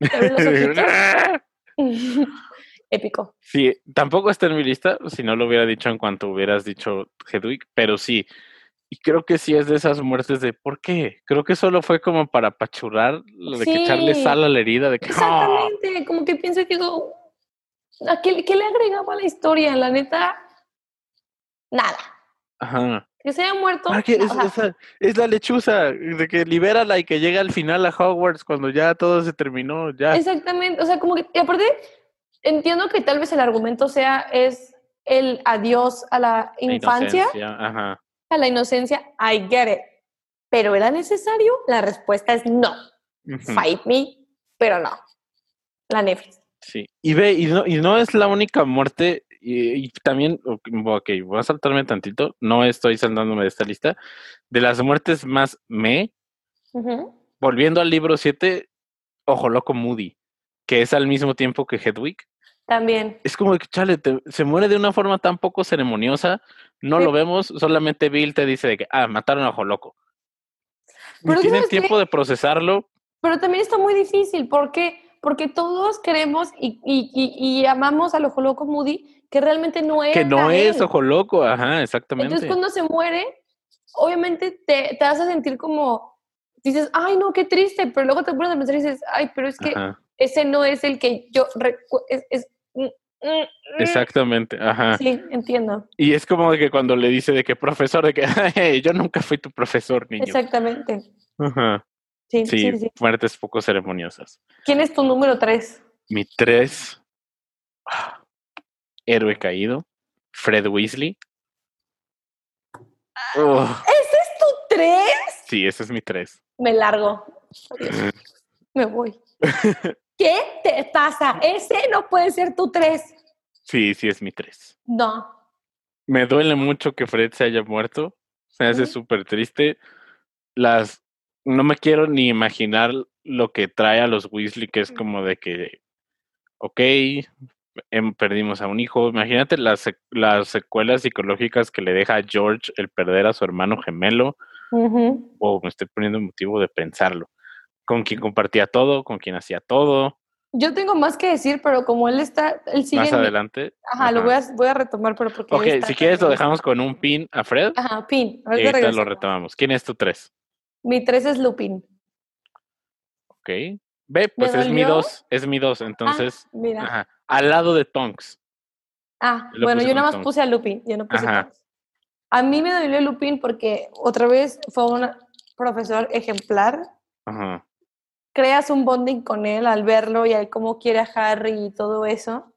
<laughs> <laughs> Épico. Sí, tampoco está en mi lista, si no lo hubiera dicho en cuanto hubieras dicho Hedwig, pero sí. Y creo que sí es de esas muertes de ¿por qué? Creo que solo fue como para apachurrar, de que echarle sal a la herida, de que ¡ah! Exactamente, como que pienso que ¿a qué, qué le agregaba a la historia? La neta, nada. Ajá. Que se haya muerto. Ah, es, la lechuza, de que libérala y que llegue al final a Hogwarts cuando ya todo se terminó, ya. Exactamente, o sea, como que, y aparte, entiendo que tal vez el argumento sea, es el adiós a la infancia, Ajá. a la inocencia, I get it. Pero ¿era necesario? La respuesta es no. Fight me, pero no. La Netflix. Sí, y ve, y no, y no es la única muerte y, también, ok, voy a saltarme tantito, no estoy saltándome de esta lista, de las muertes más me, volviendo al libro 7, Ojo Loco Moody, que es al mismo tiempo que Hedwig. También. Es como que, chale, se muere de una forma tan poco ceremoniosa, no lo vemos, solamente Bill te dice de que, ah, mataron a Ojo Loco. Pero tienen tiempo de procesarlo. Pero también está muy difícil, porque porque todos queremos y, y, y, amamos al ojo loco Moody, que realmente no es. Que no es ojo loco, ajá, exactamente. Entonces, cuando se muere, obviamente te, te hace sentir como, dices, ay, no, qué triste, pero luego te pones a pensar y dices, ay, pero es que ese no es el que yo es, mm, mm, mm". Exactamente, ajá. Sí, entiendo. Y es como de que cuando le dice de que profesor, de que <laughs> yo nunca fui tu profesor, niño. Exactamente. Ajá. Sí, sí, sí, muertes poco ceremoniosas. ¿Quién es tu número tres? Mi tres. Héroe caído, Fred Weasley. Ah, ¿Ese es tu tres? Sí, ese es mi tres. Me largo. Me voy. ¿Qué te pasa? Ese no puede ser tu tres. Sí, sí es mi tres. No. Me duele mucho que Fred se haya muerto. Se hace súper triste. Las. No me quiero ni imaginar lo que trae a los Weasley, que es como de que. Ok, Em, perdimos a un hijo. Imagínate las, las secuelas psicológicas que le deja a George el perder a su hermano gemelo. O me estoy poniendo motivo de pensarlo. Con quien compartía todo, con quien hacía todo. Yo tengo más que decir, pero como él está, él sigue. Más adelante. Ajá, lo voy a, voy a, retomar, pero porque. Ok, si quieres lo dejamos con un pin a Fred. Ajá, pin. Y ahorita lo retomamos. ¿Quién es tu tres? Mi tres es Lupin. Ok. Ve, pues es mi dos, es mi dos, entonces, ah, mira. Ajá, al lado de Tonks. Ah, bueno, yo nada más puse a Lupin, yo no puse a A mí me dolió Lupin porque otra vez fue un profesor ejemplar. Ajá. Creas un bonding con él al verlo y al cómo quiere a Harry y todo eso.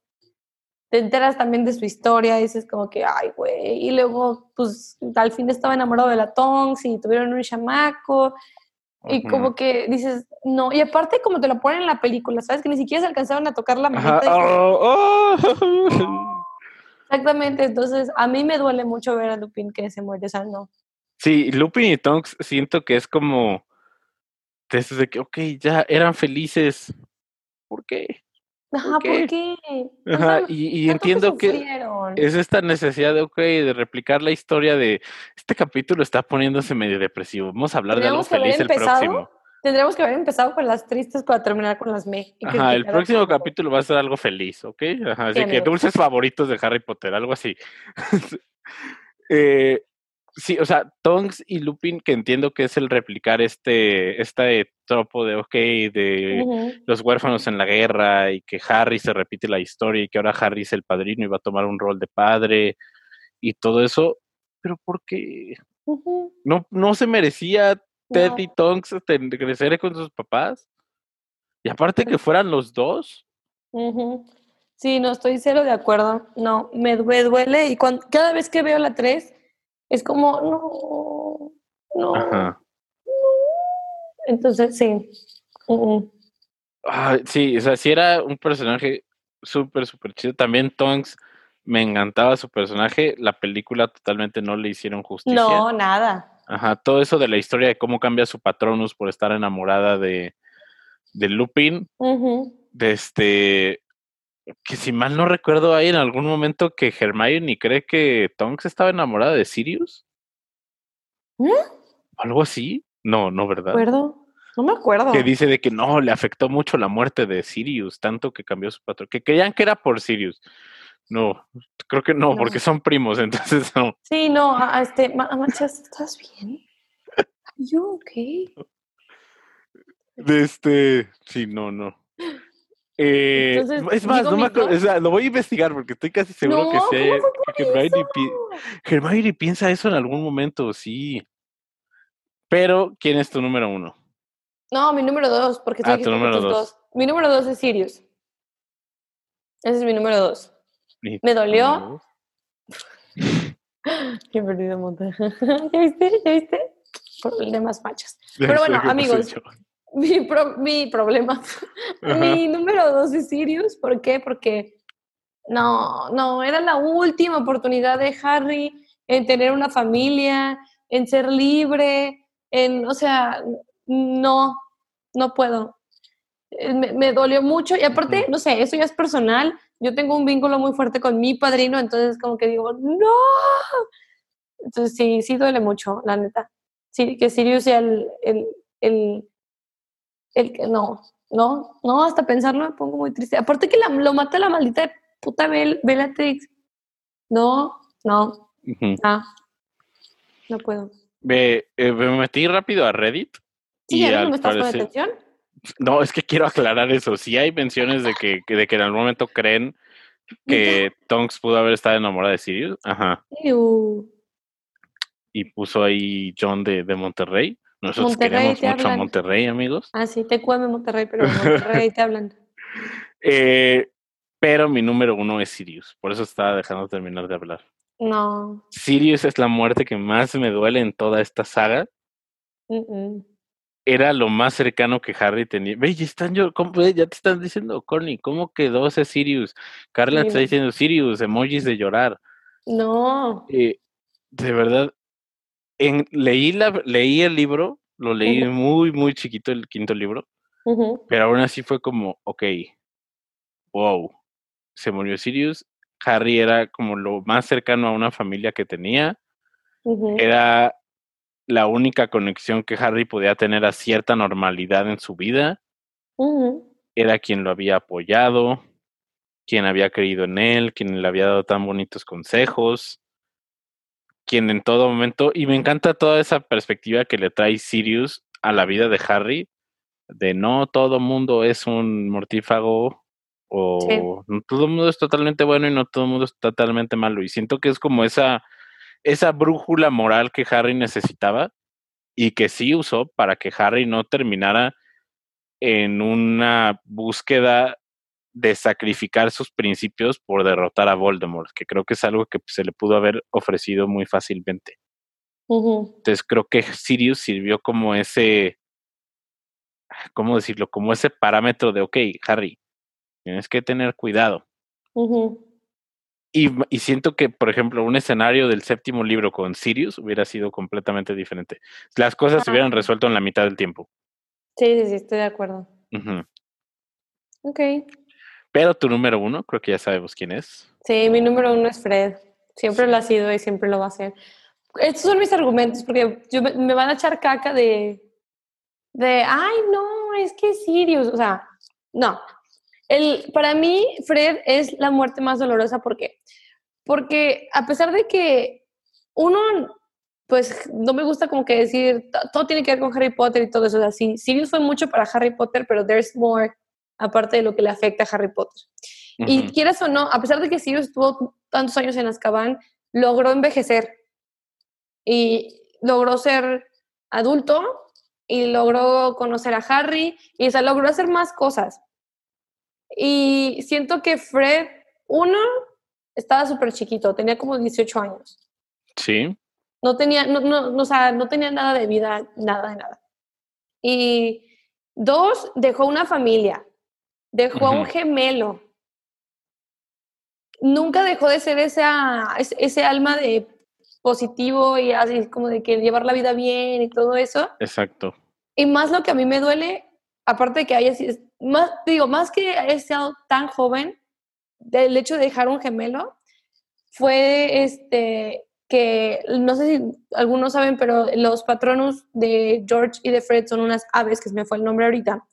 Te enteras también de su historia y dices como que, ay, güey. Y luego, pues, al fin estaba enamorado de la Tonks y tuvieron un chamaco. Y como que dices, no, y aparte como te lo ponen en la película, ¿sabes? Que ni siquiera se alcanzaron a tocar la manita. Oh, oh. <laughs> Exactamente, entonces a mí me duele mucho ver a Lupin que se muere, o sea, no. Sí, Lupin y Tonks siento que es como desde que, ok, ya eran felices. ¿Por qué? Ajá, ¿por qué? Ajá, y, entiendo que es esta necesidad de, ok, de replicar la historia de este capítulo está poniéndose medio depresivo. Vamos a hablar de algo feliz el próximo. Tendríamos que haber empezado con las tristes para terminar con las me. Ajá, el próximo capítulo va a ser algo feliz, ¿ok? Ajá, así que dulces favoritos de Harry Potter, algo así. <laughs> eh, Sí, o sea, Tongs y Lupin, que entiendo que es el replicar este, este tropo de, ok, de los huérfanos en la guerra y que Harry se repite la historia y que ahora Harry es el padrino y va a tomar un rol de padre y todo eso, pero ¿por qué? no, no se merecía Ted y Tonks crecer con sus papás. Y aparte que fueran los dos. Sí, no estoy cero de acuerdo. No, me, duele y cuando, cada vez que veo la 3 es como, no, no. Entonces, sí. sí, o sea, sí era un personaje súper, súper chido. También Tonks me encantaba su personaje. La película totalmente no le hicieron justicia. No, nada. Ajá, todo eso de la historia de cómo cambia su patronus por estar enamorada de, de Lupin. De este que si mal no recuerdo, hay en algún momento que Hermione cree que Tonks estaba enamorada de Sirius. ¿Eh? ¿Algo así? No, no, ¿verdad? ¿Acuerdo? No me acuerdo. Que dice de que no, le afectó mucho la muerte de Sirius, tanto que cambió su patrón. Que creían que era por Sirius. No, creo que no, porque son primos, <laughs> entonces no. Sí, no, este, Manchas, ¿estás bien? ¿Yo ok? De este, sí, no, no. Eh, es más, no me acuerdo, o sea, lo voy a investigar porque estoy casi seguro que sí. Que Hermione, piensa eso en algún momento, sí. Pero, ¿quién es tu número uno? No, mi número dos, porque ah, tu número dos. Mi número dos es Sirius. Ese es mi número dos. Me dolió. <laughs> Qué perdido montaje. <laughs> ¿Ya viste? ¿Ya viste? Problemas machos. Pero bueno, amigos, mi, mi problema. <laughs> mi número dos es Sirius. ¿Por qué? Porque no, no, era la última oportunidad de Harry en tener una familia, en ser libre, en, o sea, no, no puedo. Eh, me, me dolió mucho y aparte, no sé, eso ya es personal. Yo tengo un vínculo muy fuerte con mi padrino, entonces como que digo, no. Entonces sí, sí duele mucho, la neta. Sí, que Sirius sea el, el, el el que no, no, no, hasta pensarlo me pongo muy triste. Aparte que la, lo mata la maldita puta Bel Bellatrix. No, no, ah, no puedo. Me, eh, me, metí rápido a Reddit. Sí, y no me estás parecer... atención? No, es que quiero aclarar eso. Sí hay menciones de que, de que en algún momento creen que Tonks pudo haber estado enamorada de Sirius. Ajá. Y puso ahí John de, de Monterrey. Nosotros queremos mucho a Monterrey, amigos. Ah, sí, te cueme Monterrey, pero Monterrey te hablan. <laughs> Eh, pero mi número uno es Sirius, por eso estaba dejando terminar de hablar. No. Sirius es la muerte que más me duele en toda esta saga. Era lo más cercano que Harry tenía. Ve, ya, están yo, ya te están diciendo, Connie, ¿cómo quedó ese Sirius? Carla está diciendo Sirius, emojis de llorar. No. Eh, de verdad, leí, la, leí el libro, lo leí muy, muy chiquito el quinto libro, pero aún así fue como, ok, wow, se murió Sirius, Harry era como lo más cercano a una familia que tenía, era la única conexión que Harry podía tener a cierta normalidad en su vida, era quien lo había apoyado, quien había creído en él, quien le había dado tan bonitos consejos, quien en todo momento, y me encanta toda esa perspectiva que le trae Sirius a la vida de Harry, de no todo mundo es un mortífago o no todo mundo es totalmente bueno y no todo mundo es totalmente malo. Y siento que es como esa, esa brújula moral que Harry necesitaba y que sí usó para que Harry no terminara en una búsqueda de sacrificar sus principios por derrotar a Voldemort, que creo que es algo que se le pudo haber ofrecido muy fácilmente. Entonces creo que Sirius sirvió como ese, ¿cómo decirlo? Como ese parámetro de, ok, Harry, tienes que tener cuidado. y, y, siento que, por ejemplo, un escenario del séptimo libro con Sirius hubiera sido completamente diferente. Las cosas se hubieran resuelto en la mitad del tiempo. Sí, sí, sí, estoy de acuerdo. Ok. Pero tu número uno, creo que ya sabemos quién es. Sí, mi número uno es Fred. Siempre lo ha sido y siempre lo va a ser. Estos son mis argumentos, porque yo, me van a echar caca de, de, ay, no, es que Sirius. O sea, no. El, para mí, Fred es la muerte más dolorosa. ¿Por qué? Porque a pesar de que uno, pues no me gusta como que decir, todo tiene que ver con Harry Potter y todo eso. O sea, sí, Sirius fue mucho para Harry Potter, pero there's more aparte de lo que le afecta a Harry Potter. Y quieras o no, a pesar de que Sirius estuvo tantos años en Azkaban, logró envejecer y logró ser adulto y logró conocer a Harry y o sea, logró hacer más cosas. Y siento que Fred, uno, estaba súper chiquito, tenía como 18 años. Sí. No tenía, no, no, o sea, no tenía nada de vida, nada de nada. Y dos, dejó una familia, dejó a un gemelo. Nunca dejó de ser esa, ese alma de positivo y así como de que llevar la vida bien y todo eso. Exacto. Y más lo que a mí me duele, aparte de que haya sido, más, digo, más que haya sido tan joven, del hecho de dejar un gemelo, fue este que no sé si algunos saben, pero los patronos de George y de Fred son unas aves, que se me fue el nombre ahorita,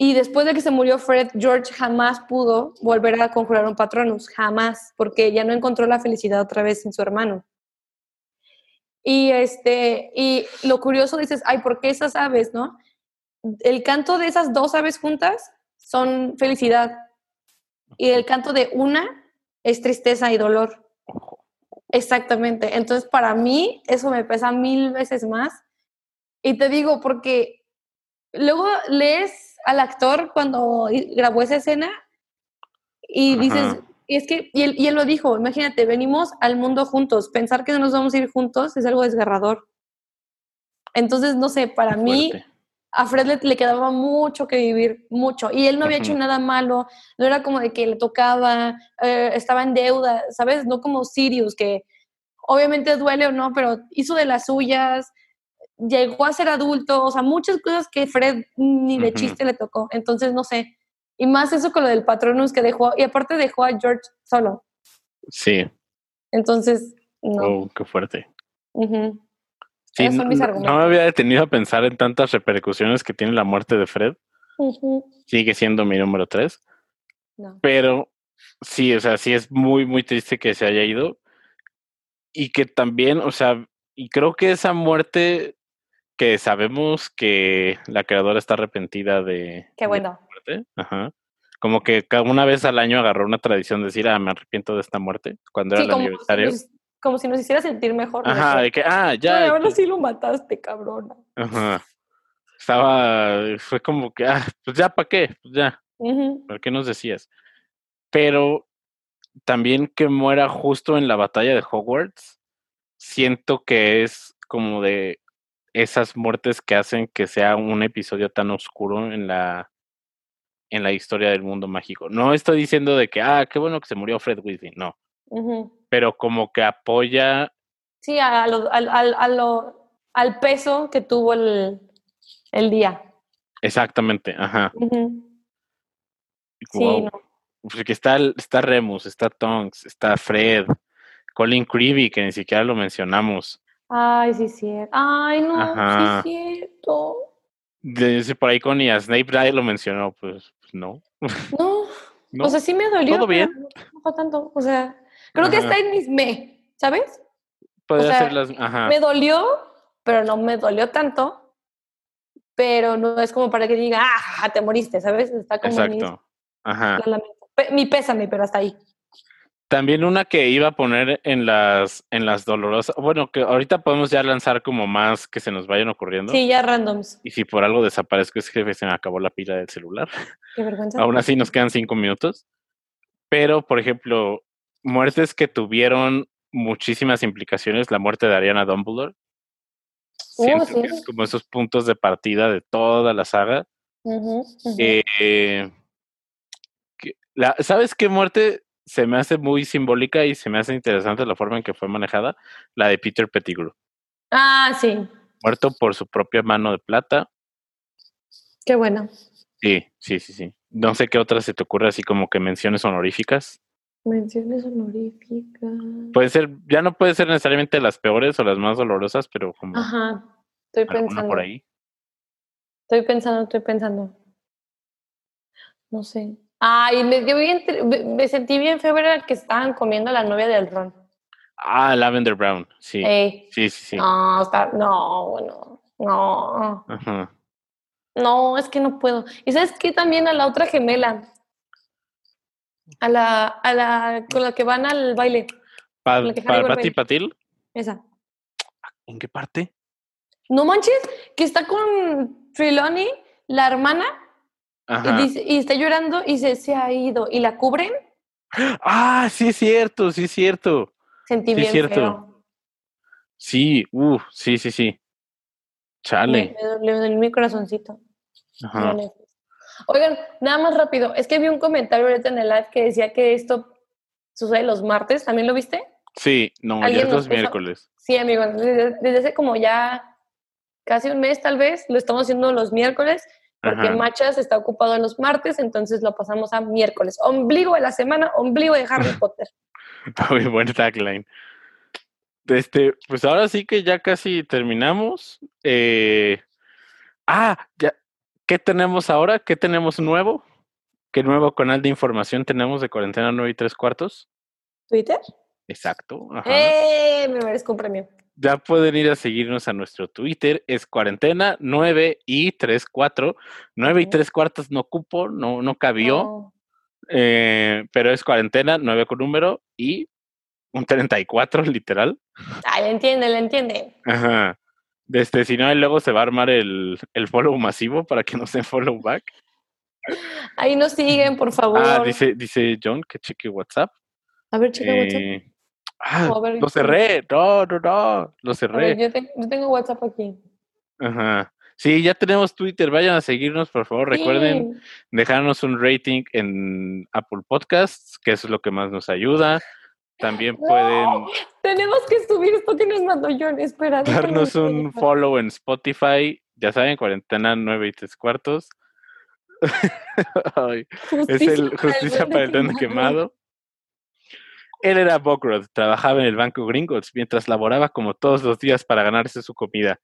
y después de que se murió Fred, George jamás pudo volver a conjurar un patronus, jamás, porque ya no encontró la felicidad otra vez en su hermano. Y, este, y lo curioso dices, ay, ¿por qué esas aves, no? El canto de esas dos aves juntas son felicidad. Y el canto de una es tristeza y dolor. Exactamente. Entonces, para mí, eso me pesa mil veces más. Y te digo, porque luego lees al actor cuando grabó esa escena y dices, y es que, y él, y él, lo dijo, imagínate, venimos al mundo juntos, pensar que no nos vamos a ir juntos es algo desgarrador. Entonces, no sé, para mí, a Fred le, quedaba mucho que vivir, mucho, y él no había hecho nada malo, no era como de que le tocaba, eh, estaba en deuda, ¿sabes? No como Sirius, que obviamente duele o no, pero hizo de las suyas, llegó a ser adulto, o sea, muchas cosas que Fred ni de chiste le tocó. Entonces, no sé. Y más eso con lo del Patronus que dejó, y aparte dejó a George solo. Sí. Entonces, no. Oh, qué fuerte. sí, no, me había detenido a pensar en tantas repercusiones que tiene la muerte de Fred. Sigue siendo mi número tres. No. Pero sí, o sea, sí es muy, muy triste que se haya ido. Y que también, o sea, y creo que esa muerte que sabemos que la creadora está arrepentida de. Qué bueno. muerte. Ajá. Como que cada una vez al año agarró una tradición de decir, ah, me arrepiento de esta muerte, cuando era el aniversario. como si nos hiciera sentir mejor. Ajá, de que, ah, ya. ahora sí lo mataste, cabrona. Ajá. Estaba, fue como que, ah, pues ya, ¿para qué? Pues ya. ¿Por qué nos decías? Pero también que muera justo en la batalla de Hogwarts, siento que es como de, esas muertes que hacen que sea un episodio tan oscuro en la en la historia del mundo mágico. No estoy diciendo de que, ah, qué bueno que se murió Fred Weasley, no. Pero como que apoya... Sí, a lo, a, lo, al peso que tuvo el, el día. Exactamente, ajá. Sí, no. Porque está, está Remus, está Tonks, está Fred, Colin Creevy, que ni siquiera lo mencionamos. Ay, sí, cierto. Ay, no, sí, cierto. Dice por ahí con Snape nadie lo mencionó, pues, pues no. no. <laughs> O sea, sí me dolió. Todo bien. No, fue tanto. O sea, creo que está en mis me, ¿sabes? Puede o las. Ajá. Me dolió, pero no me dolió tanto. pero no es como para que diga, ah, te moriste, ¿sabes? Está como Exacto. Ajá. Mi pésame, pero hasta ahí. También una que iba a poner en las, en las dolorosas, bueno, que ahorita podemos ya lanzar como más que se nos vayan ocurriendo. Sí, ya randoms. Y si por algo desaparezco es que se me acabó la pila del celular. Qué vergüenza. <laughs> Aún así nos quedan cinco minutos. Pero, por ejemplo, muertes que tuvieron muchísimas implicaciones, la muerte de Ariana Dumbledore. Uh, sí. es como esos puntos de partida de toda la saga. Eh, la, ¿Sabes qué muerte se me hace muy simbólica y se me hace interesante la forma en que fue manejada? La de Peter Pettigrew. Ah, sí. Muerto por su propia mano de plata. Qué bueno. Sí, sí, sí, sí. No sé qué otra se te ocurre así como que menciones honoríficas. Menciones honoríficas. Puede ser, ya no puede ser necesariamente las peores o las más dolorosas, pero como. Ajá, estoy pensando. por ahí. Estoy pensando, estoy pensando. No sé. Ay, me, bien, me sentí bien febrero que estaban comiendo la novia del Ron. Ah, Lavender Brown, sí. Sí, sí, sí. No, está, no, bueno, no. Ajá. No, es que no puedo. ¿Y sabes qué? También a la otra gemela. A la, a la, con la que van al baile. ¿Para Pati Patil? Esa. ¿En qué parte? No manches, que está con Triloni, la hermana, y, está llorando y se, se ha ido. ¿Y la cubren? Ah, sí es cierto, sí es cierto. Sentí sí bien cierto. Feo. Sí, uh, sí, sí, sí. Chale. Le dolió mi corazoncito. Ajá. Oigan, nada más rápido. Es que vi un comentario ahorita en el live que decía que esto sucede los martes. ¿También lo viste? Sí, no, ya es los miércoles. Sí, amigo. Desde, hace como ya casi un mes, tal vez, lo estamos haciendo los miércoles porque Machas está ocupado en los martes, entonces lo pasamos a miércoles. Ombligo de la semana, ombligo de Harry <laughs> Potter. Muy buen tagline. Este, pues ahora sí que ya casi terminamos. Eh, ah, ya, ¿qué tenemos ahora? ¿Qué tenemos nuevo? ¿Qué nuevo canal de información tenemos de cuarentena 9 y 3 cuartos? ¿Twitter? Exacto. ¡Eh! Me merezco un premio ya pueden ir a seguirnos a nuestro Twitter, es cuarentena 9 y 3 4. 9 y 3 cuartos no cupo, no, no cabió, eh, pero es cuarentena 9 con número y un 34 <laughs> literal. Ah, le entiende, le entiende. Ajá. Desde, si no, luego se va a armar el, el follow masivo para que nos den follow back. Ahí nos siguen, por favor. Ah, dice, dice John que cheque WhatsApp. A ver, cheque WhatsApp. Ah, lo cerré, no, no, no, lo cerré. yo, tengo WhatsApp aquí. Ajá. Sí, ya tenemos Twitter, vayan a seguirnos, por favor. Recuerden dejarnos un rating en Apple Podcasts, que eso es lo que más nos ayuda. También pueden. Tenemos que subir esto que nos mandó John. Espera. Darnos un follow en Spotify. Ya saben, cuarentena nueve y tres cuartos. <laughs> es el Justicia para el Quemado. Él era Bogrod, trabajaba en el banco Gringotts mientras laboraba como todos los días para ganarse su comida.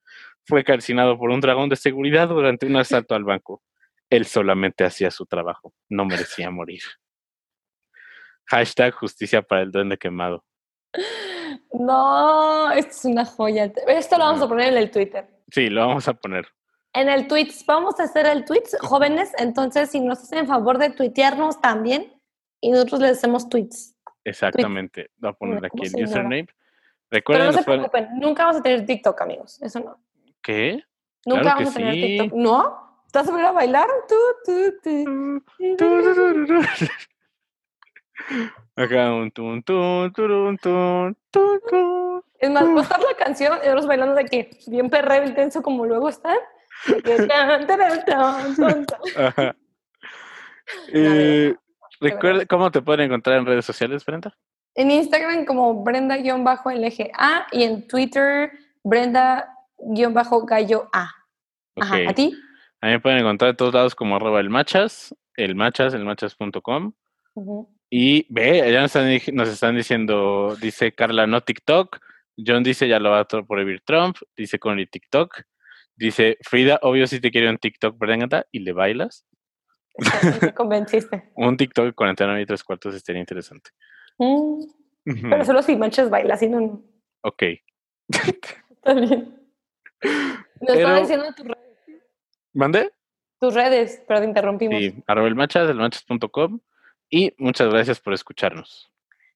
Fue calcinado por un dragón de seguridad durante un asalto al banco. Él solamente hacía su trabajo, no merecía morir. Hashtag justicia para el duende quemado. No, esto es una joya. Esto lo vamos a poner en el Twitter. Sí, lo vamos a poner. En el tweets, vamos a hacer el tweets, jóvenes. Entonces, si nos hacen favor de tuitearnos también, y nosotros les hacemos tweets. Exactamente. Voy a poner aquí el username. Recuerden, Pero no se preocupen, nunca vamos a tener TikTok, amigos. Eso no. ¿Qué? Nunca vamos a tener TikTok. ¿No? ¿Te vas a venir a bailar? Acá un tun, tun, tun, tun, tun, Es más, estar la canción y nosotros bailando de aquí, bien perreo intenso como luego están. eh, Recuerda, ¿cómo te pueden encontrar en redes sociales, Brenda? En Instagram como Brenda-LGA y en Twitter Brenda-Gallo A. Ajá, ¿a ti? A mí me pueden encontrar en todos lados como arroba el machas, el machas, el machas.com. Y ve, ya nos están, nos están, diciendo, dice Carla, no TikTok. John dice, ya lo va a prohibir Trump. Dice Connie TikTok. Dice, Frida, obvio si te quiero en TikTok, Brenda, y le bailas. Me <laughs> convenciste. un TikTok de 49 y tres cuartos estaría interesante. Mm, pero solo si manchas baila, si no. Ok. <laughs> Está bien. Nos estaba diciendo en tu red. ¿Mande? Tus redes, pero te interrumpimos. Sí, arroba el machas, elmachas.com y muchas gracias por escucharnos.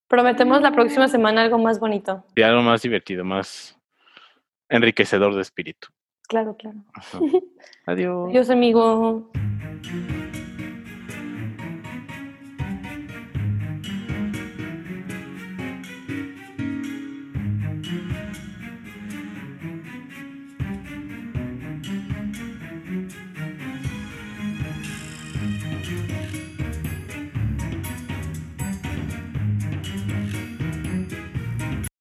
Prometemos la próxima semana algo más bonito. Y algo más divertido, más enriquecedor de espíritu. Claro, claro. <laughs> Adiós. Adiós, amigo.